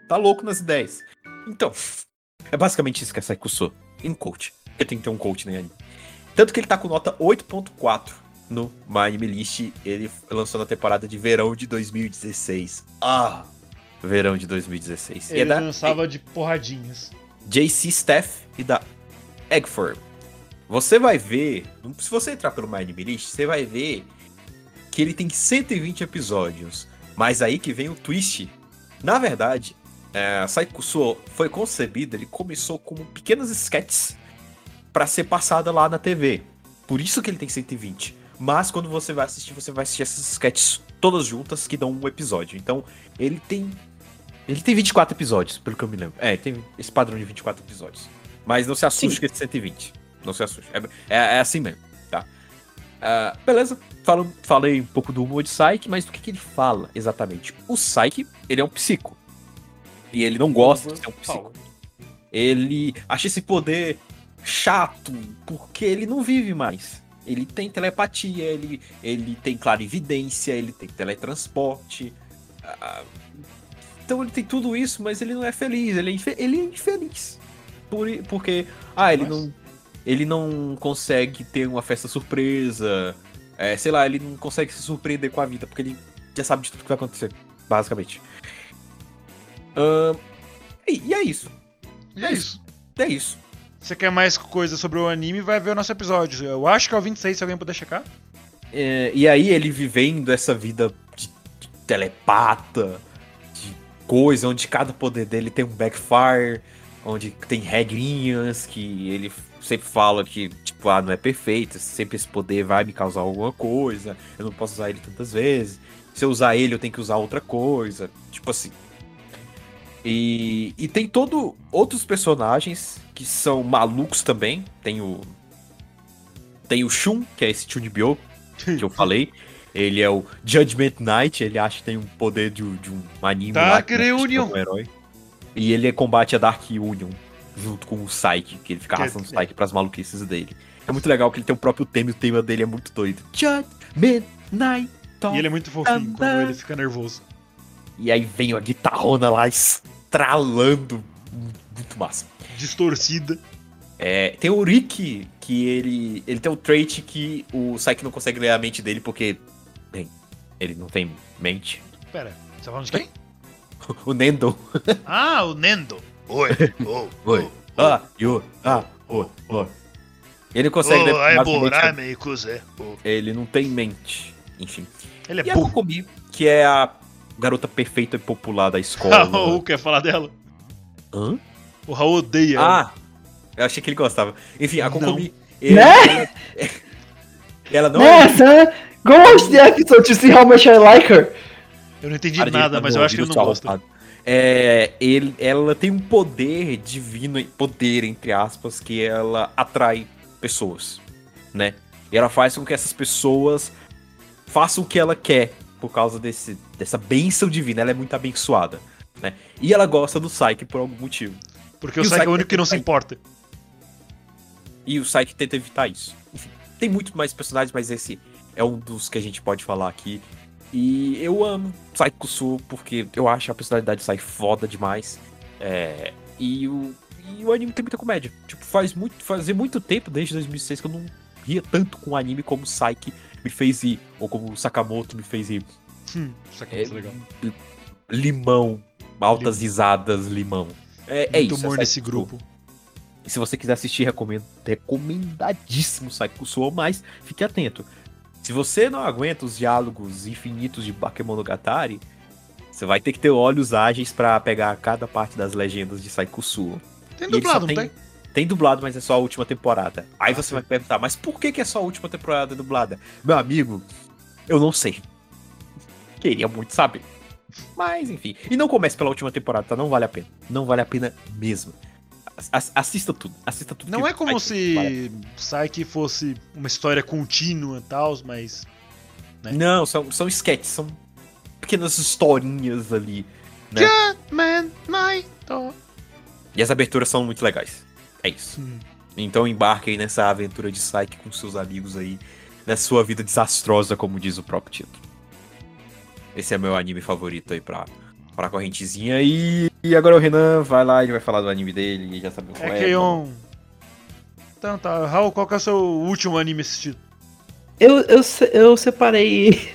Tá louco nas ideias. Então, é basicamente isso que é Saikuso. Em um coach. Porque tem que ter um coach, né? Tanto que ele tá com nota 8.4 no My Anime List. Ele lançou na temporada de verão de 2016. Ah! Verão de 2016. E é Ele da lançava de porradinhas. JC Staff e da Eggform. Você vai ver, se você entrar pelo My Anime List, você vai ver que ele tem 120 episódios. Mas aí que vem o twist. Na verdade, é, Saikusuo foi concebido, ele começou como pequenas sketches para ser passada lá na TV. Por isso que ele tem 120. Mas quando você vai assistir, você vai assistir essas sketches todas juntas que dão um episódio. Então, ele tem ele tem 24 episódios, pelo que eu me lembro. É, tem esse padrão de 24 episódios. Mas não se assuste Sim. com esse 120. Não se assuste. É, é, é assim mesmo, tá? Ah, beleza. Falo, falei um pouco do humor de Psyche, mas do que, que ele fala exatamente? O Psyche, ele é um psico. E ele não gosta de ser um psico. Ele acha esse poder chato, porque ele não vive mais. Ele tem telepatia, ele, ele tem clarividência, ele tem teletransporte. ah, então ele tem tudo isso, mas ele não é feliz, ele é, infe- ele é infeliz. por, porque. Ah, ele não. Ele não consegue ter uma festa surpresa. É, sei lá, ele não consegue se surpreender com a vida, porque ele já sabe de tudo que vai acontecer, basicamente. Ahn, e, e é isso. E é isso. É isso. Você quer mais coisa sobre o anime, vai ver o nosso episódio. Eu acho que é o 26, se alguém puder checar. É, e aí ele vivendo essa vida de, de telepata, de coisa, onde cada poder dele tem um backfire, onde tem regrinhas que ele sempre fala que, tipo, ah, não é perfeito, sempre esse poder vai me causar alguma coisa, eu não posso usar ele tantas vezes. Se eu usar ele, eu tenho que usar outra coisa. Tipo assim. E, e tem todo outros personagens que são malucos também. Tem o. Tem o Shun, que é esse Chunibyo, que eu falei. Ele é o Judgment Knight, ele acha que tem um poder de, de um anime. Dark lá, que é Reunion. um herói. E ele combate a Dark Union junto com o Psyche, que ele fica arrastando o Psyche pras maluquices dele. É muito legal que ele tem o próprio tema e o tema dele é muito doido. Judgment Knight. E ele é muito fofinho quando ele fica nervoso. E aí vem a guitarrona lá estralando. Muito massa. Distorcida. É, tem o Rick, que ele, ele tem um trait que o Psyche não consegue ler a mente dele porque, bem, ele não tem mente. Pera, você tá falando de quem? O Nendo. ah, o Nendo. Oi, oh, Oi. Ah, yo, ah, oh, oh. Ele consegue ler basicamente, meio Ele não tem mente. Enfim. Ele é E a burro. Kokomi, que é a garota perfeita e popular da Ah, escola. o Raul quer falar dela? Hã? O Raul odeia. Ah, eu achei que ele gostava. Enfim, a ele- Né? Ela não é Nessa, go watch the episode to see how much I like her. Eu não entendi nada, mas eu acho que ele não gosta. É, ele, ela tem um poder divino, poder entre aspas, que ela atrai pessoas, né? E ela faz com que essas pessoas façam o que ela quer por causa desse, dessa bênção divina. Ela é muito abençoada, né? E ela gosta do Psyche por algum motivo. Porque E o Psyche é o único que não se importa. E o Psyche tenta evitar isso. Enfim, tem muito mais personagens, mas esse é um dos que a gente pode falar aqui. E eu amo Psyche Kusuo porque eu acho a personalidade de Psyche foda demais. É, e, o, e o anime tem muita comédia. Tipo, faz muito, fazia muito tempo, desde 2006, que eu não ria tanto com anime como Psyche me fez ir, ou como o Sakamoto me fez ir. Hum, aqui é legal. Limão, altas risadas, limão. É, é muito isso. humor é nesse grupo. e se você quiser assistir, recomendo, recomendadíssimo Psyche Kusuo, mas fique atento. Se você não aguenta os diálogos infinitos de Bakemonogatari, você vai ter que ter olhos ágeis pra pegar cada parte das legendas de Psyche Kusuo. Tem dublado, não tem? Tem dublado, mas é só a última temporada. Aí Ah, você vai perguntar, mas por que, que é só a última temporada dublada? Meu amigo, eu não sei. Queria muito saber. Mas, enfim. E não comece pela última temporada, tá? Não vale a pena. Não vale a pena mesmo. As- assista tudo. Assista tudo. Não que é como se vale Psyche fosse uma história contínua e tal, mas. pena. Não, são, são sketches, são pequenas historinhas ali. Né? Dog. E as aberturas são muito legais. É isso. Hum. Então embarque aí nessa aventura de Psyche com seus amigos aí, na sua vida desastrosa, como diz o próprio título. Esse é meu anime favorito aí pra, pra correntezinha. E, e agora o Renan vai lá, ele vai falar do anime dele, já sabe qual É é. Keion. Então tá, Raul, qual que é o seu último anime assistido? Eu, eu, eu separei.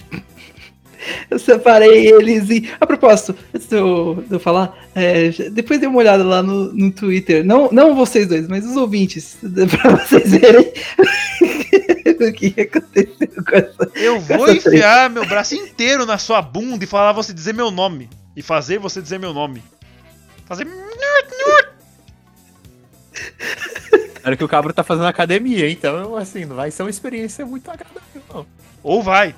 Eu separei eles e. A propósito, antes de eu, de eu falar, é, depois dê uma olhada lá no, no Twitter. Não, não vocês dois, mas os ouvintes. Pra vocês verem o que aconteceu com essa. Eu vou Essa enfiar meu braço inteiro na sua bunda e falar você dizer meu nome. E fazer você dizer meu nome. Fazer. Olha que o cabra tá fazendo academia, então assim, não vai ser uma experiência muito agradável, não. Ou vai.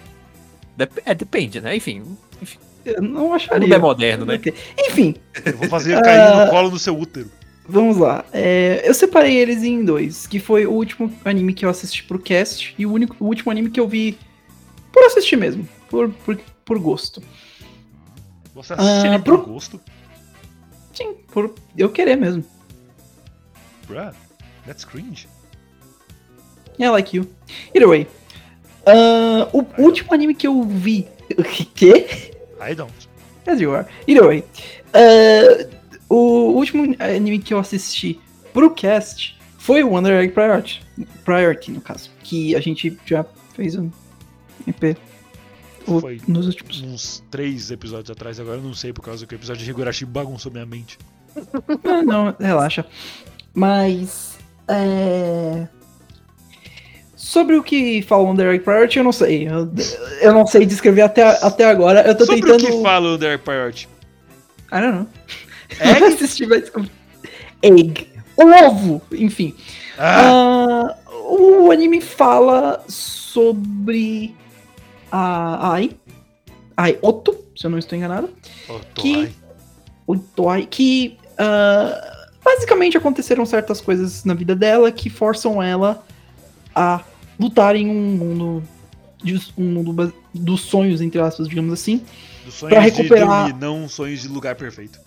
Dep- é, depende, né? Enfim, enfim Eu não tudo acharia. é moderno, né? Enfim, Eu vou fazer cair no colo do seu útero. Vamos lá. É, eu separei eles em dois, que foi o último anime que eu assisti pro cast e o, único, o último anime que eu vi por assistir mesmo, por, por, por gosto. Você assiste Ah, ele por pro- gosto? Sim, por eu querer mesmo. Bruh, that's cringe. I like you. Either way. Ah, o último anime que eu vi. O quê? I don't. As you are. Either way. Ah, o último anime que eu assisti pro cast foi o Wonder Egg Priority, Priority, no caso. Que a gente já fez um EP o- Foi nos últimos. uns três episódios atrás, agora eu não sei por causa que o episódio de Higurashi bagunçou minha mente. Não, não, relaxa. Mas. É... Sobre o que fala o Egg Priority, eu não sei. Eu, eu não sei descrever até, até agora. Eu tô Sobre tentando. o que fala o The Priority? I don't know. Egg? Vai descobrir. Egg. Ovo! Enfim. Ah, Ah, o anime fala sobre a Ai. Ai Otto, se eu não estou enganado. tô, que- ai. Que ah, basicamente aconteceram certas coisas na vida dela que forçam ela a lutar em um mundo, de, um mundo dos sonhos, entre aspas, digamos assim, pra recuperar- de dormir, não sonhos de lugar perfeito.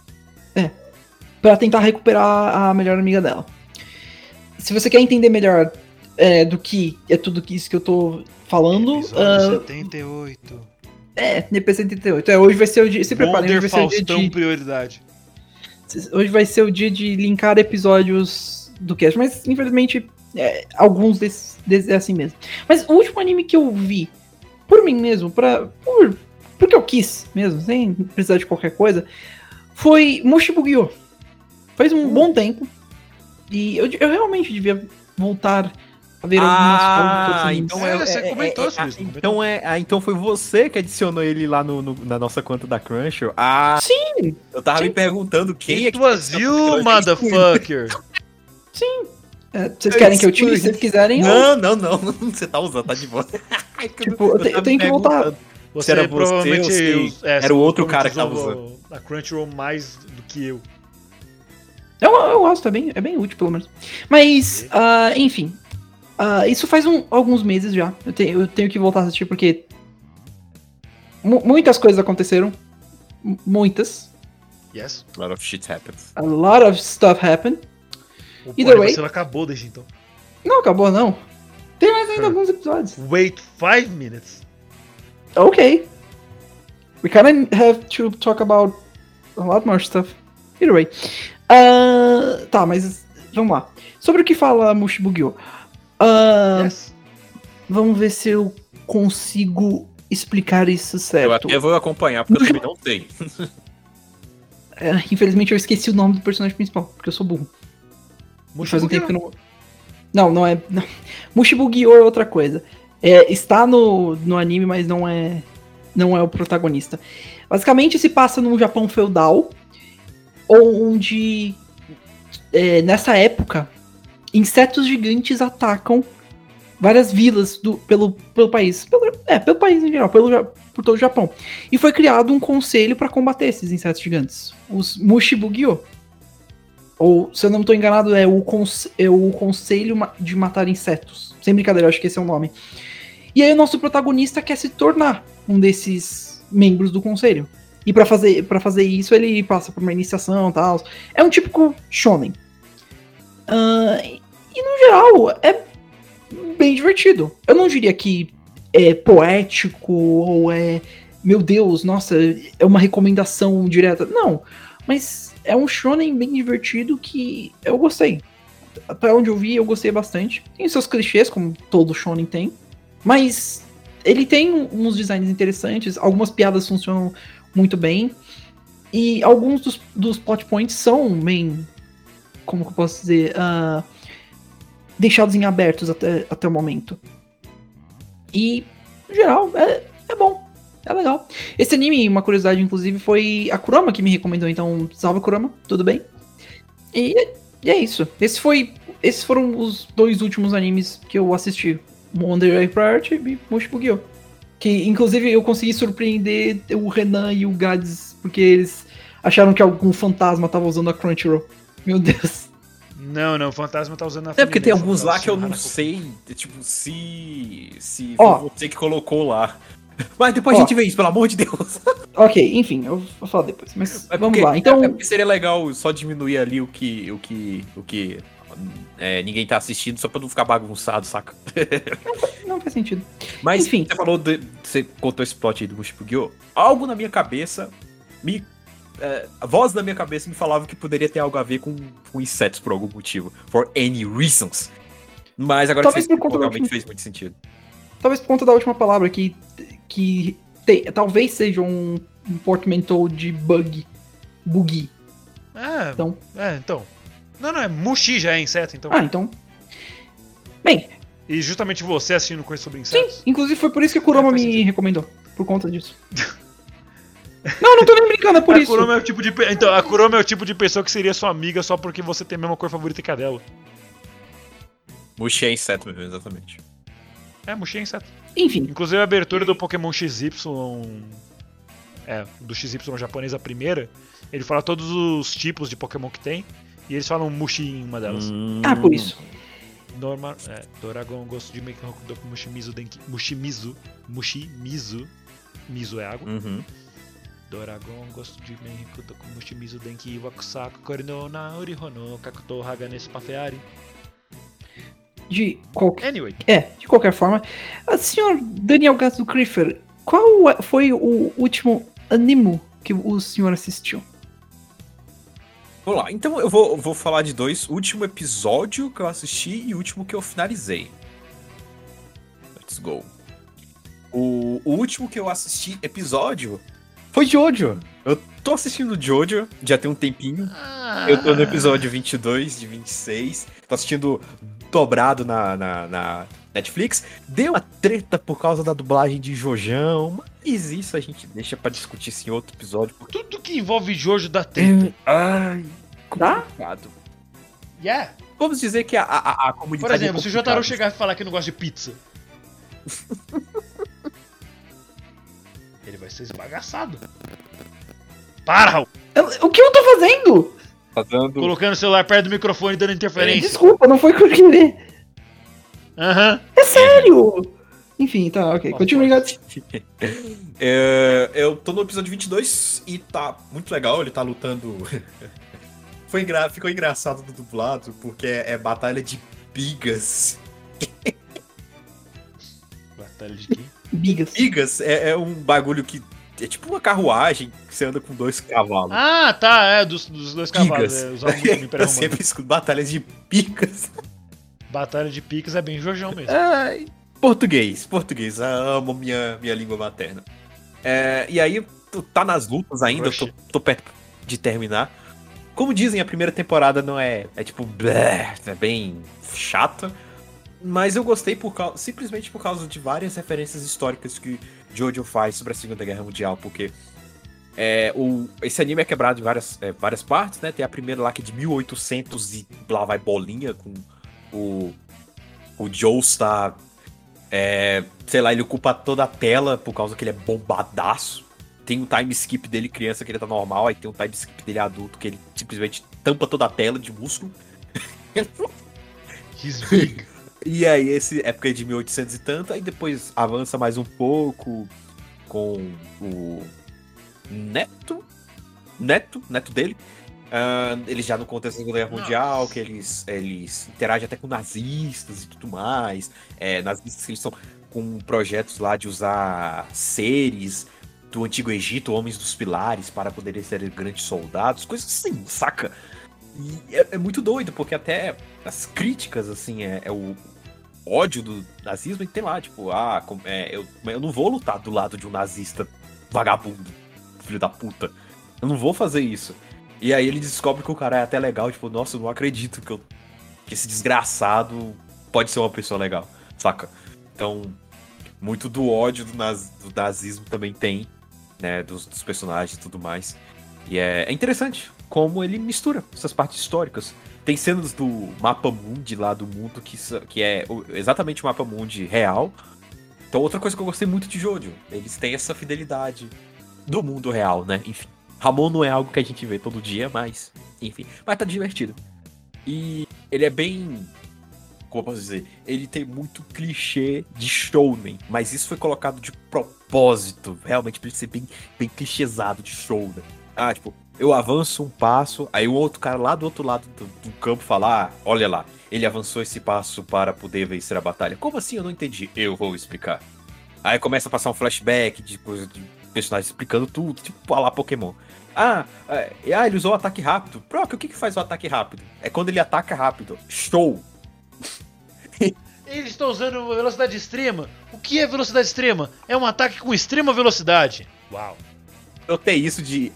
Pra tentar recuperar a melhor amiga dela. Se você quer entender melhor é, do que é tudo isso que eu tô falando, Episódio ah, 78. é, NP138. É, hoje vai ser o dia. Se preparem, hoje vai ser o dia de. prioridade. Hoje vai ser o dia de linkar episódios do cast, mas infelizmente é, alguns desses, desses é assim mesmo. Mas o último anime que eu vi, por mim mesmo, pra, por, porque eu quis mesmo, sem precisar de qualquer coisa, foi Moshibugyo. Faz um bom tempo. E eu, eu realmente devia voltar a ver algumas Ah, fotos. animes. então É, é, você é, comentou é, isso é, mesmo, Então é, ah, então foi você que adicionou ele lá no, no- na nossa conta da Crunchyroll. Ah, Sim, eu tava me perguntando quem é It que was you, motherfucker. é, vocês querem que eu tire? Se vocês quiserem, eu, Não, não, não, você tá usando, tá de boa. É Tipo, eu te- eu tava tenho que voltar. Você era você é, era o outro cara que tava usou A Crunchyroll mais do que eu. Eu, eu gosto, é bem, é bem útil, pelo menos. Mas, ah, enfim. ah, isso faz um- alguns meses já. Eu, te- eu tenho que voltar a assistir porque. mu- muitas coisas aconteceram. Muitas. Yes. A lot of shit happens. A lot of stuff happened. O Either way. Você acabou desde então. Não acabou, não. Tem mais ainda Sure. alguns episódios. Wait five minutes. Ok. We kinda have to talk about a lot more stuff. Either way. Ah, tá, mas vamos lá. Sobre o que fala Mushibugyo. Ah, Yes. Vamos ver se eu consigo explicar isso Eu certo. até vou acompanhar, porque eu também não sei. É, infelizmente eu esqueci o nome do personagem principal, porque eu sou burro. Faz um tempo que não. Não, não é. Não. Mushibugyo é outra coisa. É, está no, no anime, mas não é. Não é o protagonista. Basicamente se passa num Japão feudal, onde é, nessa época insetos gigantes atacam várias vilas do, pelo, pelo país. Pelo, é, pelo país em geral, pelo, por todo o Japão. E foi criado um conselho para combater esses insetos gigantes. Os Mushibugyo. Ou, se eu não estou enganado, é o, conse- é o Conselho de Matar Insetos. Sem brincadeira, eu acho que esse é o nome. E aí o nosso protagonista quer se tornar um desses membros do conselho. E para fazer, pra fazer isso, ele passa por uma iniciação e tal. É um típico shonen. Ah, e no geral, é bem divertido. Eu não diria que é poético ou é. Meu Deus, nossa, é uma recomendação direta. Não. Mas é um shonen bem divertido que eu gostei. Até onde eu vi, eu gostei bastante. Tem seus clichês, como todo shonen tem. Mas ele tem uns designs interessantes. Algumas piadas funcionam muito bem. E alguns dos, dos plot points são bem. Como que eu posso dizer? ah, deixados em abertos até, até o momento. E, no geral, é, é bom. É legal. Esse anime, uma curiosidade, inclusive, foi a Kurama que me recomendou. Então, salve Kurama, tudo bem? E, e é isso. Esse foi, esses foram os dois últimos animes que eu assisti. Wonder Egg Priority e Mushibugyo. Que, inclusive, eu consegui surpreender o Renan e o Gads, porque eles acharam que algum fantasma tava usando a Crunchyroll. Meu Deus. Não, não, o fantasma tá usando a É porque tem alguns lá que eu não sei, tipo, se. se Ó. foi você que colocou lá. Mas depois Ó. a gente vê isso, pelo amor de Deus. Ok, enfim, eu vou falar depois. Mas É vamos porque- lá. Então, é porque seria legal só diminuir ali o que. o que. o que. é, ninguém tá assistindo, só pra não ficar bagunçado, saca? não faz sentido. Mas Enfim. você falou, de- você contou esse plot aí do Mushibugyo. Algo na minha cabeça me é, a voz da minha cabeça me falava que poderia ter algo a ver com, com insetos por algum motivo. For any reasons. Mas agora Talvez que você explicou, realmente fez muito sentido. Talvez por conta da última palavra, que, que te- talvez seja um, um portmanteau de bug. Buggy. É, Então. é, então. Não, não, é Mushi já é inseto, então. Ah, então. Bem, E justamente você assistindo coisa sobre sim, insetos. inclusive foi por isso que a Kuroma É, me sentido. recomendou. Por conta disso. não, não tô nem brincando, é por a isso. Kuroma é o tipo de pe- então, a Kuroma é o tipo de pessoa que seria sua amiga só porque você tem a mesma cor favorita que a dela. Mushi é inseto mesmo, exatamente. É, Mushi é inseto. Enfim, Inclusive a abertura do Pokémon XY. É, do XY japonês, a primeira. Ele fala todos os tipos de Pokémon que tem. E eles falam Mushi em uma delas. ah, por isso. Normal. É, Doragon gosto de Make Hokudoku Mushimizu Denki. Mushimizu. Mushimizu. Mizu é água. Uhum. Doragon gosto de Make Hokudoku Mushimizu Denki Wakusaku Korino na Urihono Kakuto Haganesu Pafeari. De qualquer. Anyway. É, de qualquer forma. Ah, senhor Daniel Gato Griffer, qual foi o último animo que o senhor assistiu? Vamos lá, então eu vou, vou falar de dois. O último episódio que eu assisti e o último que eu finalizei. Let's go. O, o último que eu assisti episódio foi Jojo. Eu tô assistindo Jojo já tem um tempinho. Eu tô no episódio 22 de 26. Tô assistindo dobrado na, na, na Netflix. Deu uma treta por causa da dublagem de Jojão. Mas isso a gente deixa pra discutir isso em outro episódio. Porque... Tudo que envolve Jojo dá treta. Ai, Tá? complicado. Yeah. Vamos dizer que a, a, a comunidade. Por exemplo, é se o Jotaro chegar e falar que não gosta de pizza. ele vai ser esbagaçado. Para, Raul! O que eu tô fazendo? Tá dando. Colocando o celular perto do microfone e dando interferência. Desculpa, não foi o que eu queria. Aham. É sério! Enfim, tá, ok. Continua ligado. É, eu tô no episódio 22 e tá muito legal. Ele tá lutando. Foi engra... Ficou engraçado do dublado, porque é, é batalha de bigas. Batalha de quê? Bigas. Bigas é, é um bagulho que. É tipo uma carruagem que você anda com dois cavalos. Ah, tá, é, dos, dos dois cavalos. É, eu sempre escuto batalhas de picas. Batalha de piques é bem Jojão mesmo. Português, português. Amo minha, minha língua materna. É, e aí, tu tá nas lutas ainda, eu tô, tô perto de terminar. Como dizem, a primeira temporada não é. É tipo, blé, é bem chata. Mas eu gostei por causa, simplesmente por causa de várias referências históricas que Jojo faz sobre a Segunda Guerra Mundial, porque é, o, esse anime é quebrado em várias, é, várias partes, né? Tem a primeira lá que é de 1800 e lá vai bolinha com o, o Joe está. É, sei lá, ele ocupa toda a tela por causa que ele é bombadaço. Tem um time skip dele criança que ele tá normal, aí tem um time skip dele adulto que ele simplesmente tampa toda a tela de músculo. He's big. E aí, esse época de 1800 e tanto, aí depois avança mais um pouco com o neto, neto, neto dele. Ah, eles já no contexto da Segunda Guerra Mundial, que eles, eles interagem até com nazistas e tudo mais. É, nazistas que eles estão com projetos lá de usar seres do Antigo Egito, homens dos pilares, para poderem ser grandes soldados, coisas assim, saca? E é, é muito doido, porque até as críticas, assim, é, é o ódio do nazismo e tem lá, tipo, ah, é, eu, eu não vou lutar do lado de um nazista vagabundo, filho da puta. Eu não vou fazer isso. E aí ele descobre que o cara é até legal, tipo, nossa, eu não acredito que, eu, que esse desgraçado pode ser uma pessoa legal, saca? Então, muito do ódio do, naz- do nazismo também tem, né, dos, dos personagens e tudo mais. E é, é interessante como ele mistura essas partes históricas. Tem cenas do mapa mundi lá do mundo que, que é exatamente o mapa mundi real. Então, outra coisa que eu gostei muito de Jojo, eles têm essa fidelidade do mundo real, né? Enfim, Ramon não é algo que a gente vê todo dia, mas enfim, mas tá divertido. E ele é bem como eu posso dizer, ele tem muito clichê de shounen, mas isso foi colocado de propósito, realmente pra ele ser bem, bem clichêsado de shounen. Ah, tipo, eu avanço um passo, aí o outro cara lá do outro lado do, do campo fala, ah, olha lá, ele avançou esse passo para poder vencer a batalha. Como assim? Eu não entendi. Eu vou explicar. Aí começa a passar um flashback de de personagens explicando tudo, tipo, a lá Pokémon. Ah, é, ah, ele usou o ataque rápido. Proc, o que, que faz o ataque rápido? É quando ele ataca rápido. Show! Eles estão usando velocidade extrema. O que é velocidade extrema? É um ataque com extrema velocidade. Uau. Eu tenho isso de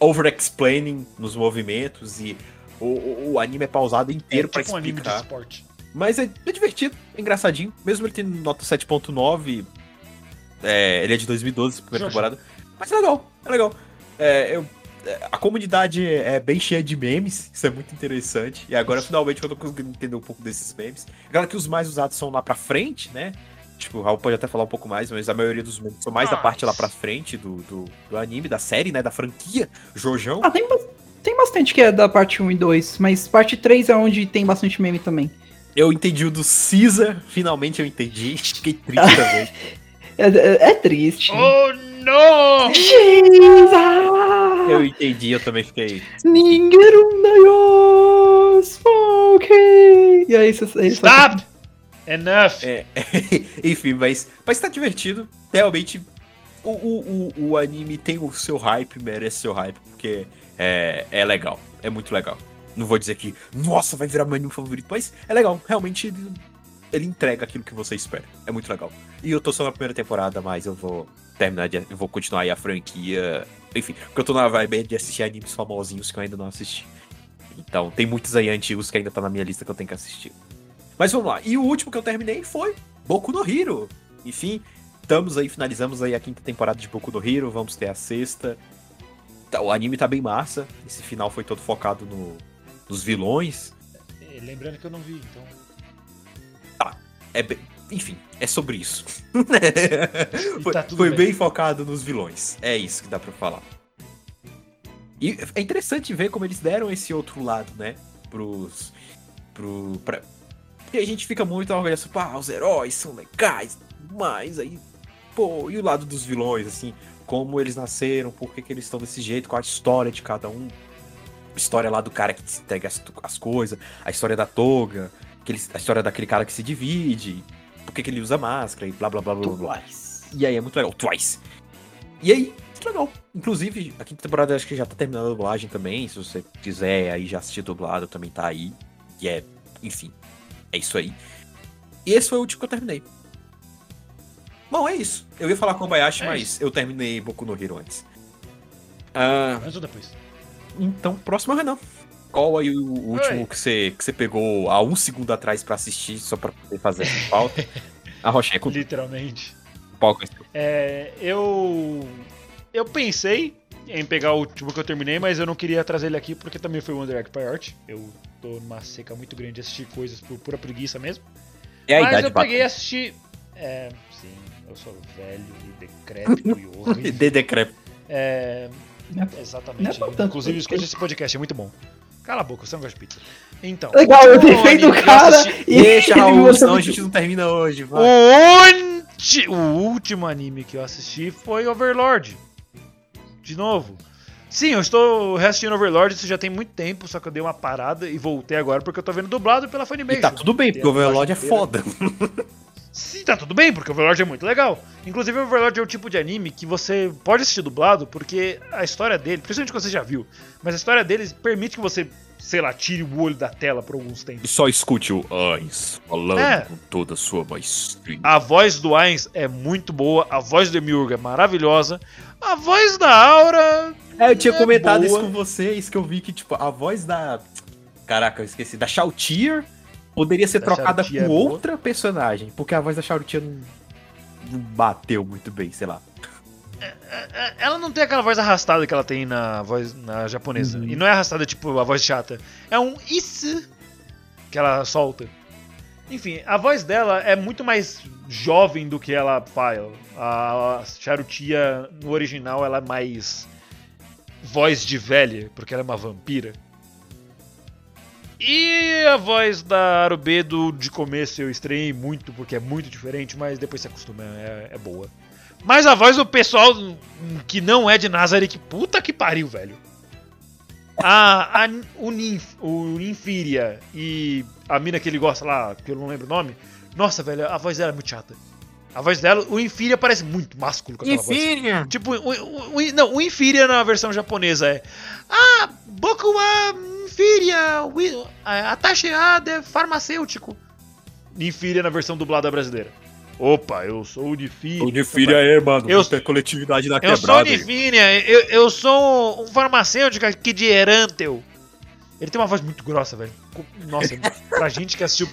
over-explaining nos movimentos e o, o, anime é pausado inteiro é pra tipo um anime de explicar. esporte. Mas é, é divertido, é engraçadinho. Mesmo ele tendo nota 7.9, é, ele é de 2012, primeira Xoxa. temporada. Mas é legal, é legal. É, eu- é, a comunidade é bem cheia de memes, isso é muito interessante. E agora, finalmente, eu tô conseguindo entender um pouco desses memes. Claro que os mais usados são lá pra frente, né? Tipo, o Raul pode até falar um pouco mais, mas a maioria dos memes são mais da Ah, parte lá pra frente do, do, do anime, da série, né? Da franquia, Jojão. Ah, tem, tem bastante que é da parte 1 e 2, mas parte 3 é onde tem bastante meme também. Eu entendi o do Caesar, finalmente eu entendi. Fiquei triste também. É, é- é triste. Oh, não! Jesus! Eu entendi, eu também fiquei. Ninguém daio smoke! E aí, você. Stop! Enough! É, enfim, mas, mas tá divertido. Realmente, o, o, o, o anime tem o seu hype, merece seu hype, porque é, é legal. É muito legal. Não vou dizer que, nossa, vai virar meu anime favorito, mas é legal. Realmente, ele, ele entrega aquilo que você espera. É muito legal. E eu tô só na primeira temporada, mas eu vou terminar de. Eu vou continuar aí a franquia. Enfim, porque eu tô na vibe de assistir animes famosinhos que eu ainda não assisti. Então, tem muitos aí antigos que ainda tá na minha lista que eu tenho que assistir. Mas vamos lá. E o último que eu terminei foi Boku no Hero. Enfim, estamos aí, finalizamos aí a quinta temporada de Boku no Hero, vamos ter a sexta. Tá, O anime tá bem massa. Esse final foi todo focado no- nos vilões. Eh, Lembrando que eu não vi, então. É bem- enfim, é sobre isso. foi tá foi bem. bem. focado nos vilões. É isso que dá pra falar. E é interessante ver como eles deram esse outro lado, né? Pros. Pro. Pra... E a gente fica muito orgulhoso, pá, os heróis são legais, mas aí. Pô, e o lado dos vilões, assim, como eles nasceram, por que, que eles estão desse jeito, qual a história de cada um. A história lá do cara que se entrega as, as coisas, a história da toga, aquele, a história daquele cara que se divide, por que, que ele usa máscara e blá blá blá blá blá. Twice. E aí é muito legal. Twice. E aí, muito legal. Inclusive, a quinta temporada acho que já tá terminando a dublagem também. Se você quiser aí já assistir dublado, também tá aí. E é, enfim, é isso aí. E esse foi o último que eu terminei. Bom, é isso. Eu ia falar com o Bayashi, É mas eu terminei Boku no Hero antes. Ah, Antes ou depois? então, próximo é o Renan. Qual aí o último Oi. que você, que você pegou há um segundo atrás pra assistir, só pra poder fazer pauta? A Rocha, é com Literalmente. o palco. É, eu. Eu pensei em pegar o último que eu terminei, mas eu não queria trazer ele aqui porque também foi o Wonder Egg Priority. Eu tô numa seca muito grande de assistir coisas por pura preguiça mesmo. É a mas idade eu peguei e assisti. É, sim, eu sou velho e decrépito e horrível. De decrépito. É, Não exatamente. é Inclusive, porque- escute esse podcast, é muito bom. Cala a boca, você não gosta de pizza. Então. Legal, eu o defendo anime o cara assisti- e Deixa, Raul, senão a gente não termina hoje. Vai. O, ulti- o último anime que eu assisti foi Overlord. De novo. Sim, eu estou reassistindo Overlord, isso já tem muito tempo, só que eu dei uma parada e voltei agora porque eu tô vendo dublado pela E Funimation. tá tudo bem, porque o Overlord é foda. Sim, tá tudo bem, porque Overlord é muito legal. Inclusive, Overlord é o tipo de anime que você pode assistir dublado, porque a história dele, principalmente quando você já viu, mas a história deles permite que você, sei lá, tire o olho da tela por alguns tempos. Só escute o Ais falando É. com toda a sua maestria. A voz do Ainz é muito boa, a voz do Demiurgo é maravilhosa, a voz da Aura. É, eu tinha é comentado boa. isso com vocês, que eu vi que, tipo, a voz da. Caraca, eu esqueci. Da Shoutier poderia ser Da trocada Shoutier com é boa. outra personagem, porque a voz da Shoutier não, não bateu muito bem, sei lá. É, Ela não tem aquela voz arrastada que ela tem na voz na japonesa. Uhum. E não é arrastada tipo a voz chata. É um isso que ela solta. Enfim, a voz dela é muito mais jovem do que ela fala. A Charutia, no original, ela é mais voz de velha, porque ela é uma vampira. E a voz da Arubedo de começo eu estranhei muito, porque é muito diferente, mas depois se acostuma, é, é boa. Mas a voz do pessoal que não é de Nazareth, puta que pariu, velho. A, a o, Ninf, o Ninfiria e a mina que ele gosta lá, que eu não lembro o nome. Nossa, velho, a voz dela é muito chata. A voz dela, o Infíria parece muito másculo com aquela voz. Infíria! Tipo, o, o, não, o Infíria na versão japonesa é. Ah, Boku wa Infíria, wi- ah, Atashiade farmacêutico. Infíria na versão dublada brasileira. Opa, eu sou o Infíria. O de filha é, mano. Eu- muita coletividade na Eu sou o quebrada. aí. Infíria, eu, eu sou um farmacêutico aqui de Erantel. Ele tem uma voz muito grossa, velho. Nossa, pra gente que assistiu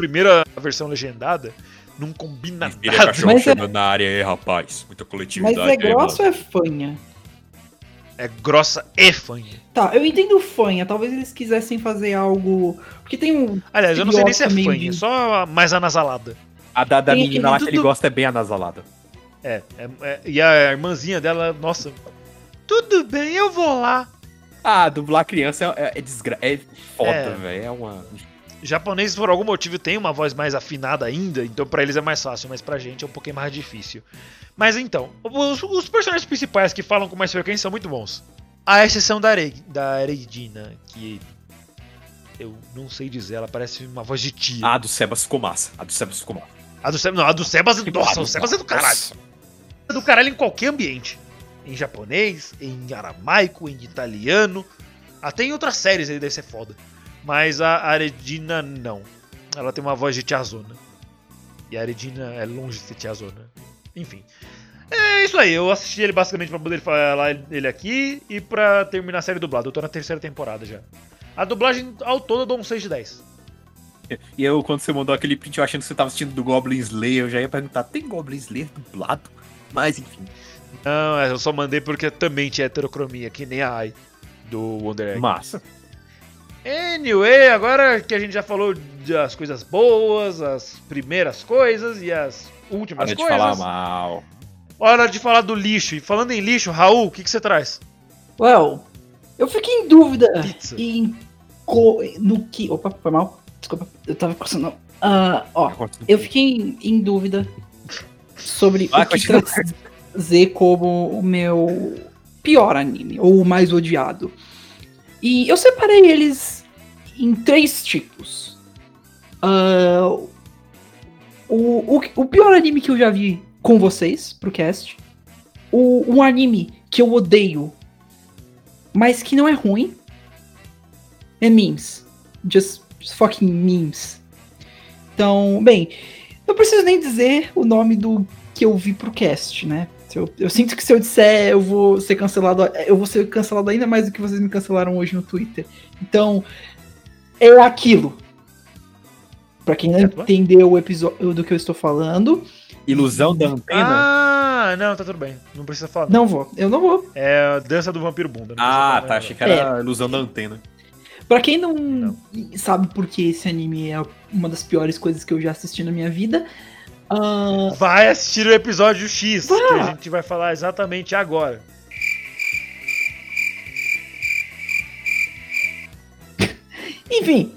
a versão legendada, não combina Filha é nada. cachorro Mas é- na área aí, rapaz. Muita Mas coletividade. é aí, grossa ou é fanha? É grossa e fanha. Tá, eu entendo fanha. Talvez eles quisessem fazer algo. Porque tem um. Aliás, eu não sei nem se é fanha, de- só mais anasalada. A da, da Tem menina aquele lá que ele tudo- gosta é bem anasalada. É, é- é- e a irmãzinha dela, nossa. Tudo bem, eu vou lá. Ah, dublar criança é, é, é desgra... É foda, É. velho. É uma. Japoneses, por algum motivo, têm uma voz mais afinada ainda, então pra eles é mais fácil, mas pra gente é um pouquinho mais difícil. Mas então, os, os personagens principais que falam com mais frequência são muito bons. A exceção da, Are, da Eredina, que eu não sei dizer, ela parece uma voz de tia. Ah, a do Sebas ficou massa. A do Sebas ficou massa. A do Sebas, não, a do Sebas, nossa, Ah, o Sebas é do caralho. nossa. É do caralho em qualquer ambiente. Em japonês, em aramaico, em italiano. Até em outras séries ele deve ser foda. Mas a Aredina não. Ela tem uma voz de tiazona. E a Aredina é longe de ser tiazona. Enfim. É isso aí, eu assisti ele basicamente pra poder falar ele aqui e pra terminar a série dublada. Eu tô na terceira temporada já. A dublagem ao todo eu dou um 6 de 10. E eu, quando você mandou aquele print, eu achando que você tava assistindo do Goblin Slayer, eu já ia perguntar: tem Goblin Slayer dublado? Mas enfim. Não, eu só mandei porque também tinha heterocromia, que nem a Ai do Wonder Egg. Massa. Anyway, agora que a gente já falou das coisas boas, as primeiras coisas e as últimas de coisas, falar mal. hora de falar do lixo. E falando em lixo, Raul, o que, que você traz? Well, eu fiquei em dúvida Pizza. em co- no que. Opa, foi mal. Desculpa, eu tava coçando. Ah, ó, eu fiquei em, em dúvida sobre Vai, o que trazer como o meu pior anime, ou o mais odiado. E eu separei eles em três tipos. Ah, o, o, o pior anime que eu já vi com vocês pro cast. O, um anime que eu odeio, mas que não é ruim. É memes. Just fucking memes. Então, bem, não preciso nem dizer o nome do que eu vi pro cast, né? Eu, eu sinto que se eu disser, eu vou ser cancelado. Eu vou ser cancelado ainda mais do que vocês me cancelaram hoje no Twitter. Então, é aquilo. Pra quem não É, é? entendeu o episódio do que eu estou falando, Ilusão da antena? Ah, não, tá tudo bem. Não precisa falar. não vou. Eu não vou. É a dança do vampiro bunda. não Ah, tá. não. Achei que era ilusão da antena. Pra quem não, Não. sabe por que esse anime é uma das piores coisas que eu já assisti na minha vida, ah, Vai assistir o episódio X, que a gente vai falar exatamente agora. enfim,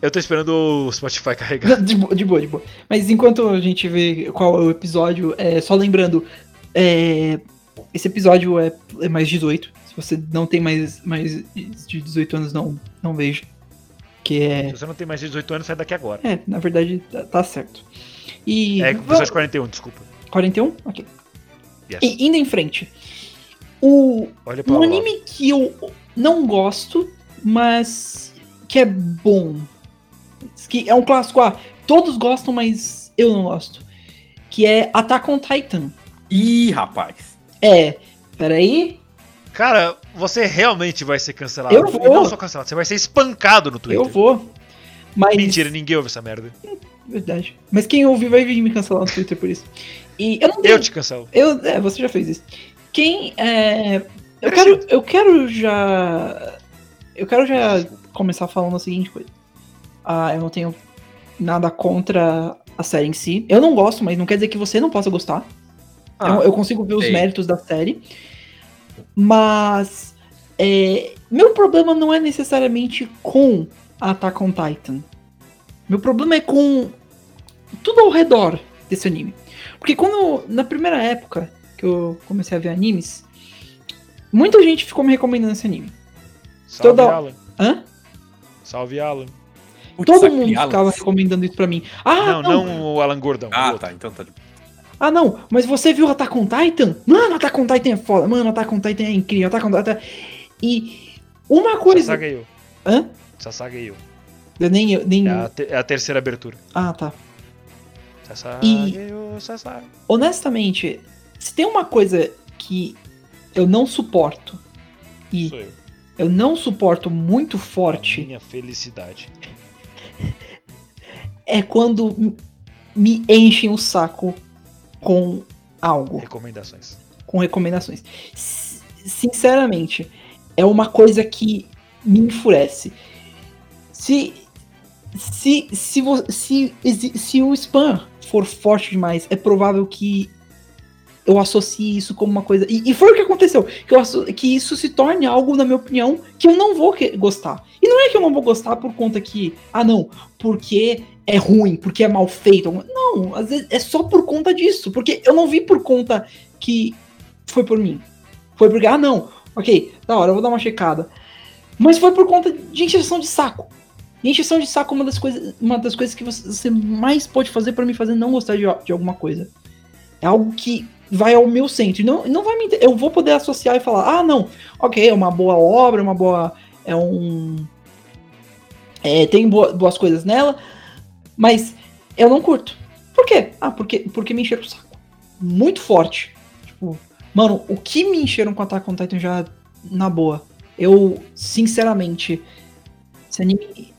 Eu tô esperando o Spotify carregar. de boa, de boa, de boa. Mas enquanto a gente vê qual é o episódio, é, só lembrando, é, esse episódio é, é mais 18. Se você não tem mais, mais de 18 anos, não, não veja. Que é. Se você não tem mais de 18 anos, sai daqui agora. É, na verdade, tá, tá certo. E. É, vamos- episódio 41, desculpa. 41? Ok. Yes. E indo em frente. O, Um lá. anime que eu não gosto, mas que é bom. Que é um clássico, ah, todos gostam, mas eu não gosto. Que é Attack on Titan. Ih, rapaz. É, peraí. Cara, você realmente vai ser cancelado. Eu E vou. não só cancelado, você vai ser espancado no Twitter. Eu vou. Mas. Mentira, ninguém ouve essa merda. Verdade. Mas quem ouvir vai vir me cancelar no Twitter por isso. E eu não tenho. Eu te cancelo. Eu, é, você já fez isso. Quem é. Eu quero, eu quero já. Eu quero já começar falando a seguinte coisa. Ah, eu não tenho nada contra a série em si. Eu não gosto, mas não quer dizer que você não possa gostar. Ah, eu, eu consigo ver os méritos da série. Mas. é, meu problema não é necessariamente com Attack on Titan. Meu problema é com tudo ao redor desse anime. Porque quando. Na primeira época que eu comecei a ver animes, muita gente ficou me recomendando esse anime. Salve Toda- Alan. Hã? Salve Alan. Putz, Todo aquele mundo Alan. ficava recomendando isso pra mim. Ah, não, não o Alan Gordão. Ah, tá. Então tá. de- Ah, não, mas você viu Attack on Titan? Mano, Attack on Titan é foda. Mano, Attack on Titan é incrível. Attack on Titan. E uma coisa. Sasageyo. Hã? Sasageyo. Eu nem. eu- nem... É a, te- é a terceira abertura. Ah, tá. Sasageyo, Sasageyo. Honestamente, se tem uma coisa que eu não suporto e Sou eu. eu não suporto muito forte Minha felicidade. é quando me enchem o saco com algo, Recomendações. com recomendações. S- Sinceramente, é uma coisa que me enfurece. Se se se, se, exi- se o spam for forte demais, é provável que eu associe isso como uma coisa. E, e foi o que aconteceu. Que, eu que isso se torne algo, na minha opinião, que eu não vou que- gostar. E não é que eu não vou gostar por conta que. Ah, não, porque é ruim, porque é mal feito. Não, às vezes é só por conta disso. Porque eu não vi por conta que foi por mim. Foi porque, ah, não, ok, da hora, eu vou dar uma checada. Mas foi por conta de encheção de saco. E de saco é uma das coisas, uma das coisas que você, mais pode fazer pra me fazer não gostar de, de alguma coisa. É algo que vai ao meu centro. Não, não vai me. Eu vou poder associar e falar, ah, não, ok, é uma boa obra, é uma boa. É um. É, tem boa- boas coisas nela, mas eu não curto. Por quê? Ah, porque, porque me encheram o saco. Muito forte. Tipo, mano, o que me encheram com Attack on Titan já, na boa. Eu, sinceramente, esse anime.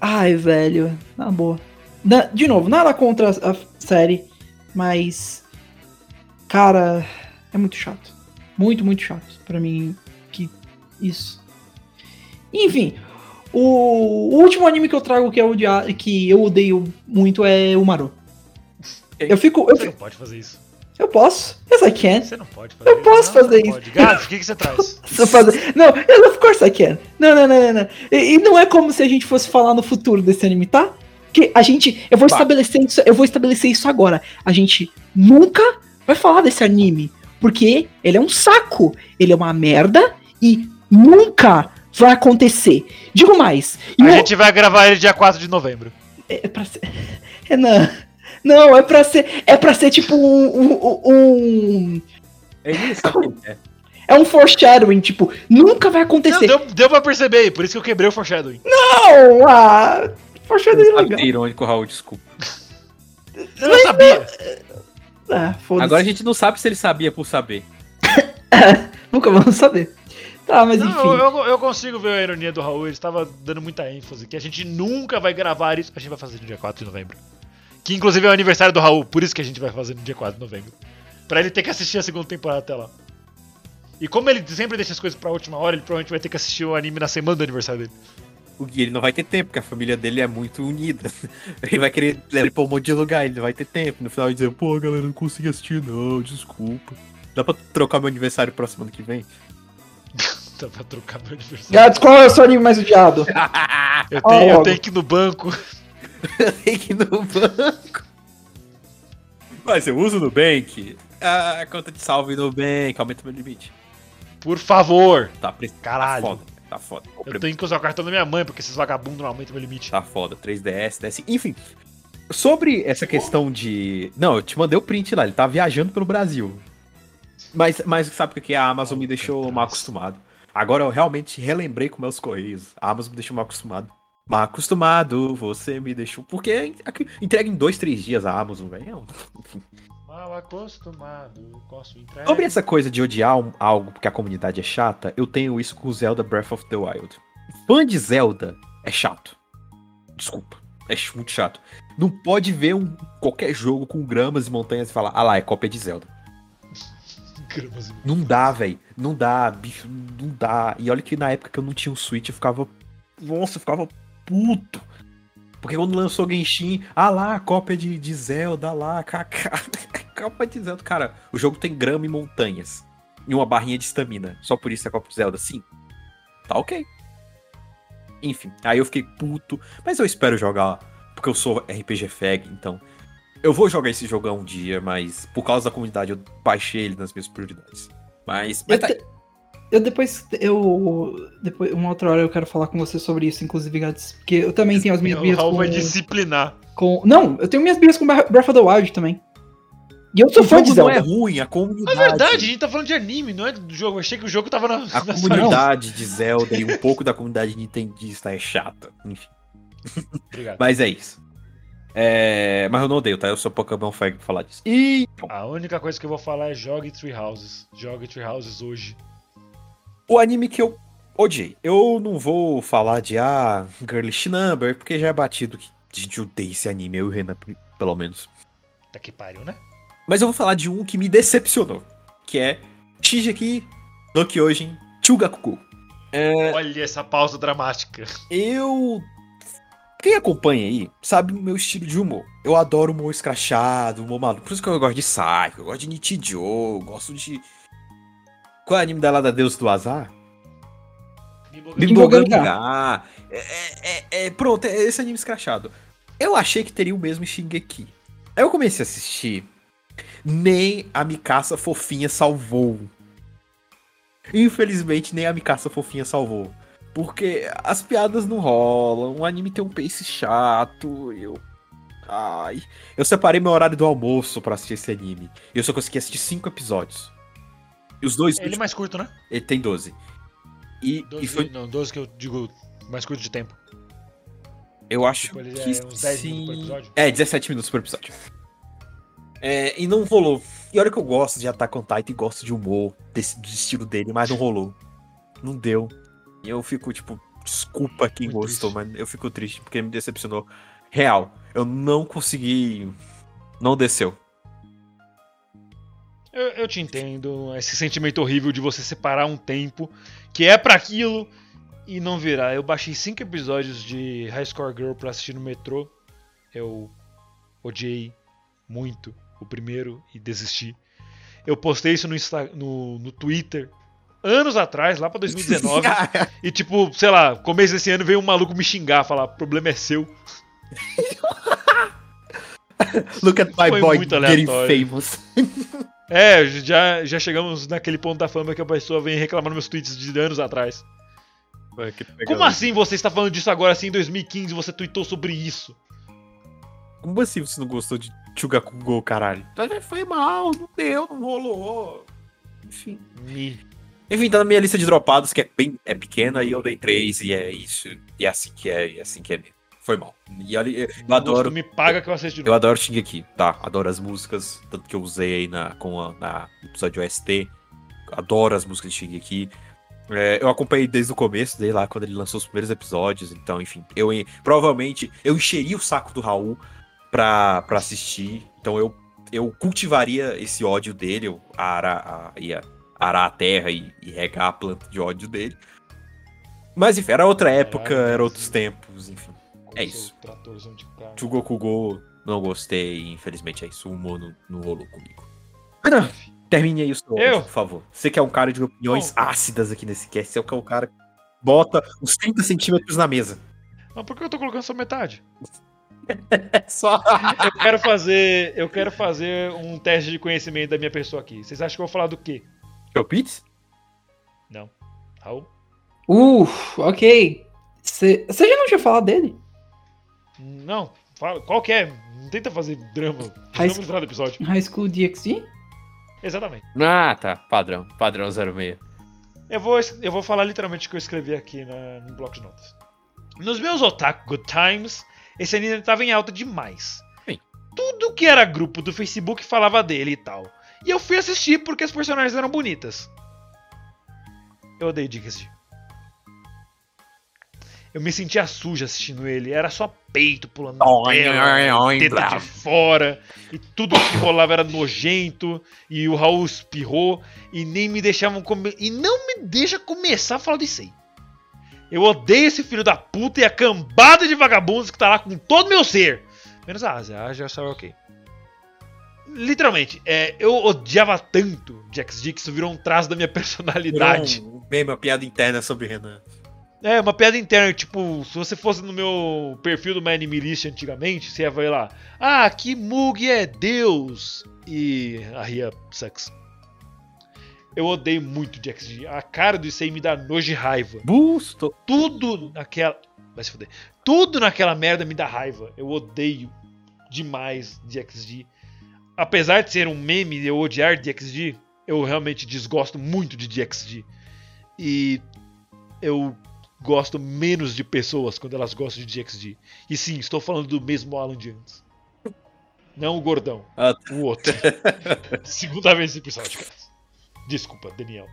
Ai, velho, na boa. Na- de novo, nada contra a a série, mas. Cara, é muito chato. Muito, muito chato pra mim que isso. Enfim, o, o último anime que eu trago que, é de, que eu odeio muito é o Maru. Eu fico. Eu, Você não fico- pode fazer isso. eu posso. Yes, I can. Você não pode fazer Eu isso. posso Não, fazer não isso. Pode. Gato, o que, que você traz? Fazer- Não, eu, of course I can. Não, não, não, não, não. E, e não é como se a gente fosse falar no futuro desse anime, tá? Que a gente. Eu vou estabelecer isso. Eu vou estabelecer isso agora. A gente nunca vai falar desse anime. Porque ele é um saco. Ele é uma merda e nunca vai acontecer. Digo mais. A gente vai gravar ele dia 4 de novembro. É pra ser. Renan. Não, é pra ser. É pra ser tipo um. um, um- Ele sabe o que é. é um foreshadowing, tipo, nunca vai Não, acontecer. deu, deu pra perceber aí, por isso que eu quebrei o foreshadowing. Não, ah, foreshadowing é legal. é irônico, Raul, desculpa. Eu não sabia. Ah, foda-se. Agora a gente não sabe se ele sabia por saber. Nunca vamos saber. Tá, mas Não, enfim. eu, eu- consigo ver a ironia do Raul, ele estava dando muita ênfase, que a gente nunca vai gravar isso, a gente vai fazer no dia 4 de novembro. Que inclusive é o aniversário do Raul, por isso que a gente vai fazer no dia 4 de novembro. Pra ele ter que assistir a segunda temporada até lá. E como ele sempre deixa as coisas pra última hora, ele provavelmente vai ter que assistir o anime na semana do aniversário dele. O Gui ele não vai ter tempo, porque a família dele é muito unida. Ele vai querer levar ele pra um monte de lugar, ele não vai ter tempo. No final ele dizer, pô, galera, não consegui assistir, não, desculpa. Dá pra trocar meu aniversário próximo ano que vem? Dá pra trocar meu aniversário. Gatos, qual é o seu anime mais odiado? Eu tenho, eu tenho que ir no banco. Tem que ir no banco. Mas eu uso o Nubank. Ah, conta de salve Nubank, aumenta meu limite. Por favor. Tá, pre... Caralho. tá foda, tá foda. Eu tenho que usar o cartão da minha mãe, porque esses vagabundos não aumentam meu limite. Tá foda, 3DS, DS, enfim. Sobre essa questão de. Não, eu te mandei o print lá, ele tá viajando pelo Brasil. Mas, mas sabe o que que a Amazon me deixou mal acostumado? Agora eu realmente relembrei com meus correios. A Amazon me deixou mal acostumado. Mal acostumado, você me deixou. Porque aqui- entrega em dois, três dias a Amazon, velho. É. Mal acostumado, posso entrar. Sobre essa coisa de odiar um- algo porque a comunidade é chata, eu tenho isso com o Zelda Breath of the Wild. Fã de Zelda é chato. Desculpa. É muito chato. Não pode ver um, qualquer jogo com gramas e montanhas e falar, ah lá, é cópia de Zelda. Não dá, velho. Não dá, bicho. Não dá. E olha que na época que eu não tinha um Switch, eu ficava. Nossa, eu ficava puto. Porque quando lançou Genshin, ah lá, cópia de, de Zelda, lá, kaká. cópia de Zelda. Cara, o jogo tem grama e montanhas. E uma barrinha de estamina. Só por isso é cópia de Zelda. Sim. Tá ok. Enfim, aí eu fiquei puto. Mas eu espero jogar, porque eu sou RPG Fag, então. Eu vou jogar esse jogão um dia, mas por causa da comunidade eu baixei ele nas minhas prioridades. Mas. mas Eu, tá- te- eu depois, eu. Depois, uma outra hora eu quero falar com você sobre isso, inclusive, Gats. Porque eu também tenho as minhas O birras Raul com, vai disciplinar. com. Não, eu tenho minhas birras com Breath of the Wild também. E eu sou o fã de jogo não Zelda. é ruim, a É comunidade. verdade, a gente tá falando de anime, não é do jogo. Eu achei que o jogo tava na. A na comunidade de Zelda e um pouco da comunidade nintendista é chata. Enfim. Obrigado. Mas é isso. É, Mas eu não odeio, tá? Eu sou Pokémon fag pra falar disso. E A única coisa que eu vou falar é jogue Three Houses. Jogue Three Houses hoje. o anime que eu odiei. Eu não vou falar de ah, Girlish Number, porque já é batido que gente odeia esse anime, eu e o Renan, pelo menos. Tá que pariu, né? Mas eu vou falar de um que me decepcionou, que é Shingeki no Kyojin Chugakuku. Olha essa pausa dramática. Eu. Quem acompanha aí sabe o meu estilo de humor. Eu adoro humor escrachado, humor maluco. Por isso que eu gosto de Psycho, eu gosto de Nichijou, eu gosto de. Qual é o anime da lá da Deus do Azar? Bimbogan Bimbogan. É, é, é, pronto, é esse anime escrachado. Eu achei que teria o mesmo Shingeki. Aí eu comecei a assistir. Nem a Mikasa fofinha salvou. Infelizmente, nem a Mikasa fofinha salvou. Porque as piadas não rolam, o anime tem um pace chato, eu. Ai. Eu separei meu horário do almoço pra assistir esse anime. E eu só consegui assistir cinco episódios. E os dois. Ele é mais curto, né? Ele tem 12. E, e 12, foi, Não, 12 que eu digo mais curto de tempo. eu acho Tipo, que é uns 10 sim. minutos por episódio? É, 17 minutos por episódio. É, e não rolou. E olha que eu gosto de Attack on Titan e gosto de humor, desse, do estilo dele, mas não rolou. Não deu. E eu fico, tipo, desculpa quem Muito gostou, triste. mas eu fico triste porque me decepcionou. Real. Eu não consegui. Não desceu. Eu, eu te entendo, esse sentimento horrível de você separar um tempo que é pra aquilo e não virar. Eu baixei cinco episódios de High Score Girl pra assistir no metrô. Eu odiei muito o primeiro e desisti. Eu postei isso no, Insta- no, no Twitter anos atrás, lá pra 2019. e tipo, sei lá, começo desse ano veio um maluco me xingar, falar: problema é seu. Look at my Foi boy muito getting aleatório. famous. É, já, já chegamos naquele ponto da fama que a pessoa vem reclamar nos meus tweets de anos atrás. Como assim você está falando disso agora, assim, em 2015, você tweetou sobre isso? Como assim você não gostou de Chugakugo, caralho? Foi mal, não deu, não rolou. Enfim. Me. Enfim, tá na minha lista de dropados, que é bem é pequena, e eu dei três, e é isso. E é assim que é, e é assim que é mesmo. Foi mal. E olha, eu Gosto adoro. Me paga que eu assisto de Eu novo. adoro Shingeki, tá? Adoro as músicas, tanto que eu usei aí na, com a, na no episódio OST. Adoro as músicas de Shingeki. É, eu acompanhei desde o começo, desde lá quando ele lançou os primeiros episódios, então, enfim. Eu en- provavelmente eu encheria o saco do Raul pra, pra assistir. Então eu, eu cultivaria esse ódio dele, eu arar, a, ia arar a terra e, e regar a planta de ódio dele. Mas enfim, era outra época, Caralho, era outros tempos, enfim. É isso. carne. Chugokugo, não gostei, infelizmente é isso. O humor não, não rolou comigo. Renan, termine aí o seu Eu? por favor. Você que é um cara de opiniões Bom. ácidas aqui nesse cast, você é o cara que bota uns 30 centímetros na mesa. Mas por que eu tô colocando só metade? É só. Eu quero fazer. Eu quero fazer um teste de conhecimento da minha pessoa aqui. Vocês acham que eu vou falar do quê? Chopitz? Não. Raul? Uh, ok. Você já não tinha falado dele? Não. Fala, qual que é? Não tenta fazer drama. High Vamos entrar no episódio. High School DxD? Exatamente. Ah, tá. Padrão. Padrão 06. Eu vou, eu vou falar literalmente o que eu escrevi aqui na, no bloco de notas. Nos meus Otaku Good Times, esse anime tava em alta demais. Sim. Tudo que era grupo do Facebook falava dele e tal. E eu fui assistir porque as personagens eram bonitas. Eu odeio Dicas Eu me sentia suja assistindo ele. Era só peito pulando na tela, teta de fora. E tudo que rolava era nojento. E o Raul espirrou. E nem me deixavam comer. E não me deixa começar a falar disso aí. Eu odeio esse filho da puta e a cambada de vagabundos que tá lá com todo o meu ser. Menos a Ásia. A Ásia saiu ok. Literalmente, é, eu odiava tanto JXD que isso virou um traço da minha personalidade. Um meme, uma piada interna sobre Renan. É, uma piada interna, tipo, se você fosse no meu perfil do My Anime List antigamente, você ia ver lá, ah, que Mug é Deus! E a Ria sucks. Eu odeio muito JXD. A cara do Issei me dá nojo e raiva. Busto. Tudo naquela. Vai se fuder. Tudo naquela merda me dá raiva. Eu odeio demais JXD. Apesar de ser um meme de eu odiar DXD, eu realmente desgosto muito de DXD. E eu gosto menos de pessoas quando elas gostam de DXD. E sim, estou falando do mesmo Alan de antes. Não o gordão, Ah, o outro. Segunda vez esse episódio, cara. Desculpa, Daniel.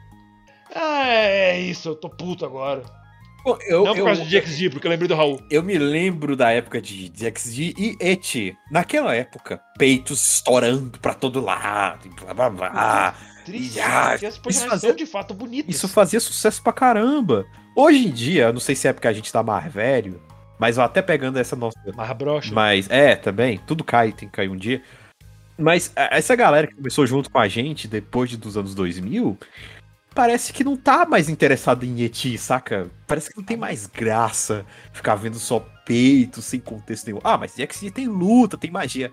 Ah, é isso, eu tô puto agora. Eu, Não por eu- causa de DXD, porque eu lembrei do Raul. eu me lembro da época de DXD e Et. Naquela época, peitos estourando pra todo lado, e blá blá blá. Triste, ah, porque as personagens fazia- de fato bonitas. Isso fazia sucesso pra caramba. Hoje em dia, não sei se é porque a gente tá mais velho, mas até pegando essa nossa. Marra brocha. Mas, é, também, tudo cai, tem que cair um dia. Mas essa galera que começou junto com a gente depois de- dos anos 2000, parece que não tá mais interessado em Yeti, saca? Parece que não tem mais graça ficar vendo só peito, sem contexto nenhum. Ah, mas DXD tem luta, tem magia.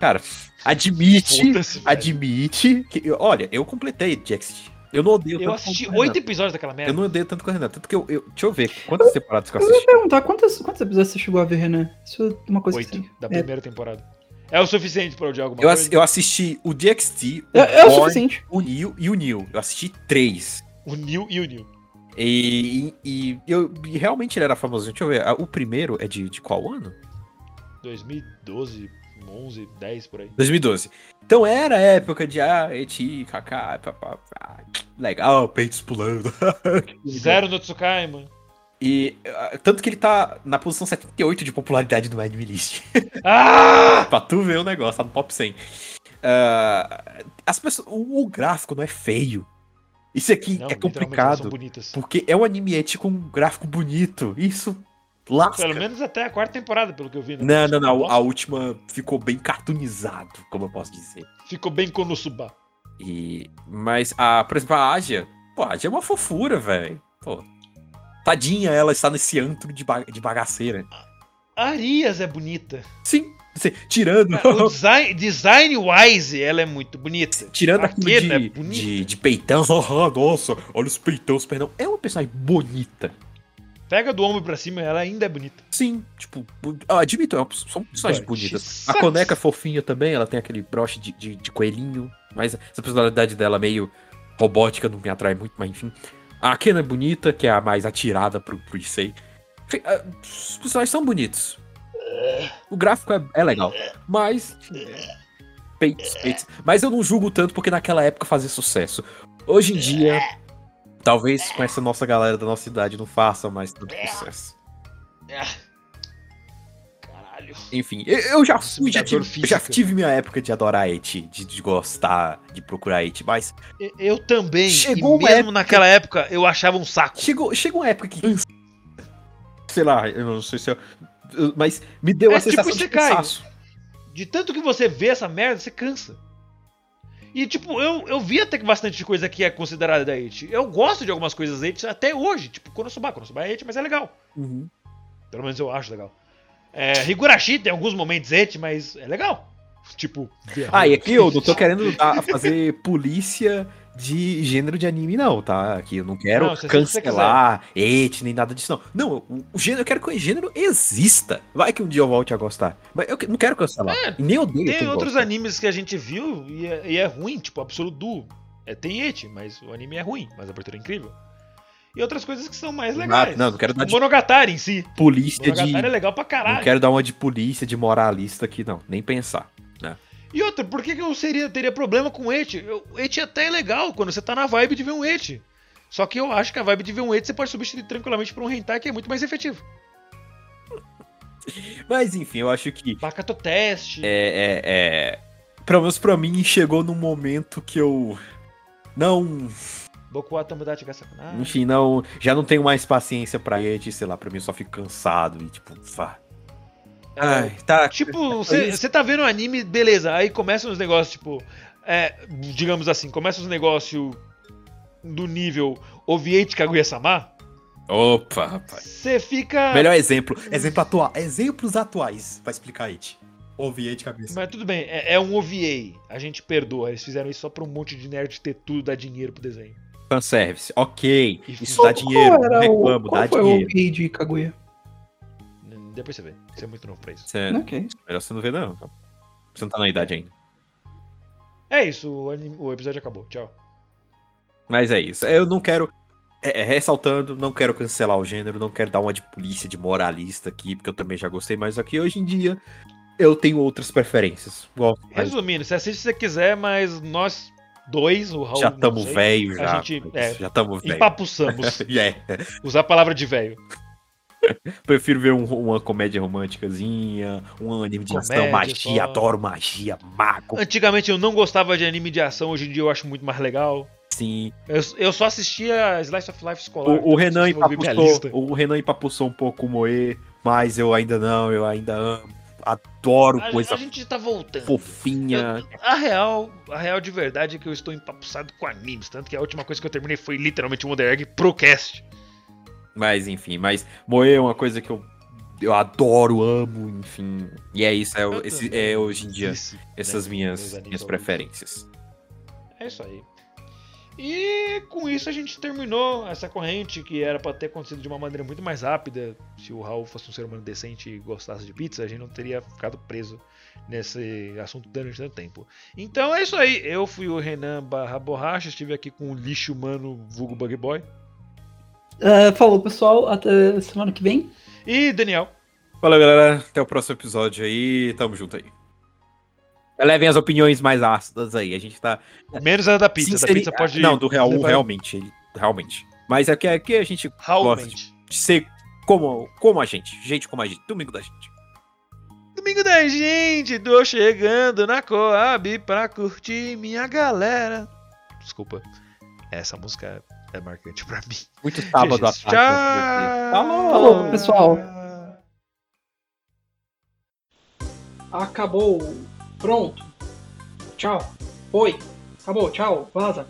Cara, admite, admite que. Olha, eu completei DXD. Eu não odeio Eu tanto assisti oito episódios daquela merda. Eu não odeio tanto com o Renan. Tanto que eu, eu. Deixa eu ver. Quantas temporadas que eu Eu ia assisti? perguntar, quantos, quantos episódios você chegou a ver, Renan? Isso é uma coisa Oito, que da é, primeira temporada. É o suficiente pra odiar alguma Eu, coisa? ass- eu assisti o DXT, o, é, é o Born, suficiente. o Neil e o Neil. Eu assisti três. O Neil e o Neil. E, e- e eu e realmente ele era famosinho. Deixa eu ver. ah, O primeiro é de, de qual ano? 2012, 11, 10 por aí. 2012. Então era a época de ah, eti, kaká, papá, ah, legal, peitos pulando. Zero no Tsukaima. E ah, tanto que ele tá na posição 78 de popularidade do Anime List. Ah! pra tu ver o negócio, tá no top 100. Ah, as pessoas, o, o gráfico não é feio. Isso aqui Não, é elas complicado. Porque é um anime eti com um gráfico bonito. Isso lasca. Pelo menos até a quarta temporada, pelo que eu vi. né? Não, não, não. Nossa, A última ficou bem cartoonizado, como eu posso dizer. Ficou bem Konosuba. E, mas, a, por exemplo, a Ásia, pô, a Ásia é uma fofura, velho. Pô, tadinha, ela está nesse antro de, ba- de bagaceira. A Arias é bonita. Sim, assim, tirando, Cara, o design, design wise, ela é muito bonita. tirando aquilo Kena é de, de, de peitão. Ah, nossa, olha os peitões, perdão. É uma personagem bonita. Pega do ombro pra cima, ela ainda é bonita. Sim, tipo, admito, é são personagens bonitas. A. Coneca é fofinha também, ela tem aquele broche de, de, de coelhinho, mas essa personalidade dela meio robótica não me atrai muito, mas enfim. A Kena é bonita, que é a mais atirada pro. Enfim, ah, Os personagens são bonitos. O gráfico é, é legal, mas. Peitos, peitos. Mas eu não julgo tanto porque naquela época fazia sucesso. Hoje em dia, talvez com essa nossa galera da nossa idade não faça mais tanto sucesso. Caralho. Enfim, eu, eu já fui, já tive, eu já tive minha época de adorar Eti, de, de gostar, de procurar Eti, mas E- Eu também. Chegou mesmo época- naquela época, eu achava um saco. chegou, chegou uma época que. Sei lá, eu não sei se eu. eu- Mas me deu É a tipo sensação de Isekai. cansaço. De tanto que você vê essa merda, você cansa. E tipo, eu, eu vi até que bastante coisa que é considerada da It. Eu gosto de algumas coisas It até hoje. Tipo, Konosuba. Konosuba é It, mas é legal. Pelo menos eu acho legal. É, Higurashi tem alguns momentos It, mas é legal. Tipo... Ah, e aqui eu não tô querendo dar- fazer polícia de gênero de anime, não, tá? Aqui eu não quero Não, cancelar Eti, nem nada disso, não. Não, o, o gênero, eu quero que o gênero exista. Vai que um dia eu volte a gostar. Mas eu não quero cancelar. É, nem odeio. Tem outros gosta. animes que a gente viu e é, e é ruim, tipo Absolute Duo. É, tem It, mas o anime é ruim, mas a abertura é incrível. E outras coisas que são mais legais. não, não quero dar O de- Monogatari em si. Polícia de. Monogatari é legal pra caralho. Não quero dar uma de polícia, de moralista aqui, não. Nem pensar. E outra, por que, que eu seria, teria problema com? Eu- O Eti até é legal quando você tá na vibe de ver um Eti. Só que eu acho que a vibe de ver um Eti você pode substituir tranquilamente por um hentai que é muito mais efetivo. Mas enfim, eu acho que. Bakato Test. É, é, é. Pelo menos pra mim, chegou num momento que eu. Não. Boku wa Tomodachi ga Sakunai. Enfim, não. Já não tenho mais paciência pra Ed, sei lá, pra mim eu só fico cansado e tipo. Vá. Ai, tá. Tipo, você tá vendo um anime, beleza, aí começam os negócios, tipo. é, digamos assim, começam os negócios do nível Oviete Kaguya-sama. Opa, rapaz. Você fica. Melhor exemplo. Exemplo atual. Exemplos atuais pra explicar Ed. Ouvi de cabeça. Mas tudo bem, é, é um OVA. A gente perdoa. Eles fizeram isso só pra um monte de nerd ter tudo, dar dinheiro pro desenho. Fanservice. Ok. Isso dá dinheiro. Não o, reclamo, qual dá foi o dinheiro. OP de Kaguya? Depois você vê. Você é muito novo pra isso. Você- Ok. Melhor você não ver, não. Você não tá na idade ainda. É isso, o, anim- o episódio acabou. Tchau. Mas é isso. Eu não quero. é, é, ressaltando, não quero cancelar o gênero, não quero dar uma de polícia, de moralista aqui, porque eu também já gostei, mas aqui hoje em dia eu tenho outras preferências. Gosto mais- Resumindo, você assiste se você quiser, mas nós dois, o Raul. já sei, velho, já. gente, é, já estamos velho. Empapuçamos. É, Usar a palavra de velho. prefiro ver um- uma comédia românticazinha, um anime de ação, Comédia magia, só. adoro magia, mago, Antigamente eu não gostava de anime de ação, hoje em dia eu acho muito mais legal. sim. Eu, eu só assistia Slice of Life escolar. O, o então Renan empapuçou, o Renan empapuçou um pouco o Moe, mas eu ainda não, eu ainda amo, adoro A, coisa a gente tá voltando. fofinha. Eu- a real, a real de verdade é que eu estou empapuçado com animes, tanto que a última coisa que eu terminei foi literalmente o Wonder Egg pro cast. Mas enfim, mas Moe é uma coisa que eu, eu adoro, amo, enfim. E é isso, é, esse, é hoje em dia Isso, essas né, minhas, minhas preferências. É isso aí. E com isso a gente terminou essa corrente que era pra ter acontecido de uma maneira muito mais rápida. Se o Raul fosse um ser humano decente e gostasse de pizza, a gente não teria ficado preso nesse assunto durante tanto tempo. Então é isso aí. Eu fui o Renan barra borracha, estive aqui com o lixo humano vulgo bug boy. É, falou, pessoal. Até semana que vem. E Daniel. Valeu, galera. Até o próximo episódio aí. Tamo junto aí. Levem as opiniões mais ácidas aí. A gente tá. Menos a da pizza. Da sinceri- pizza pode. Não, do Raul, levar- realmente. Realmente. Mas é que aqui a gente gosta Realmente. de ser como, como a gente. Gente como a gente. Domingo da gente. Domingo da gente, tô chegando na Coab pra curtir minha galera. Desculpa, essa música é marcante pra mim. Muito sábado à tarde. Tchau! Falou! Falou, pessoal. Acabou. Pronto. Tchau. Foi. Acabou. Tchau. Vaza.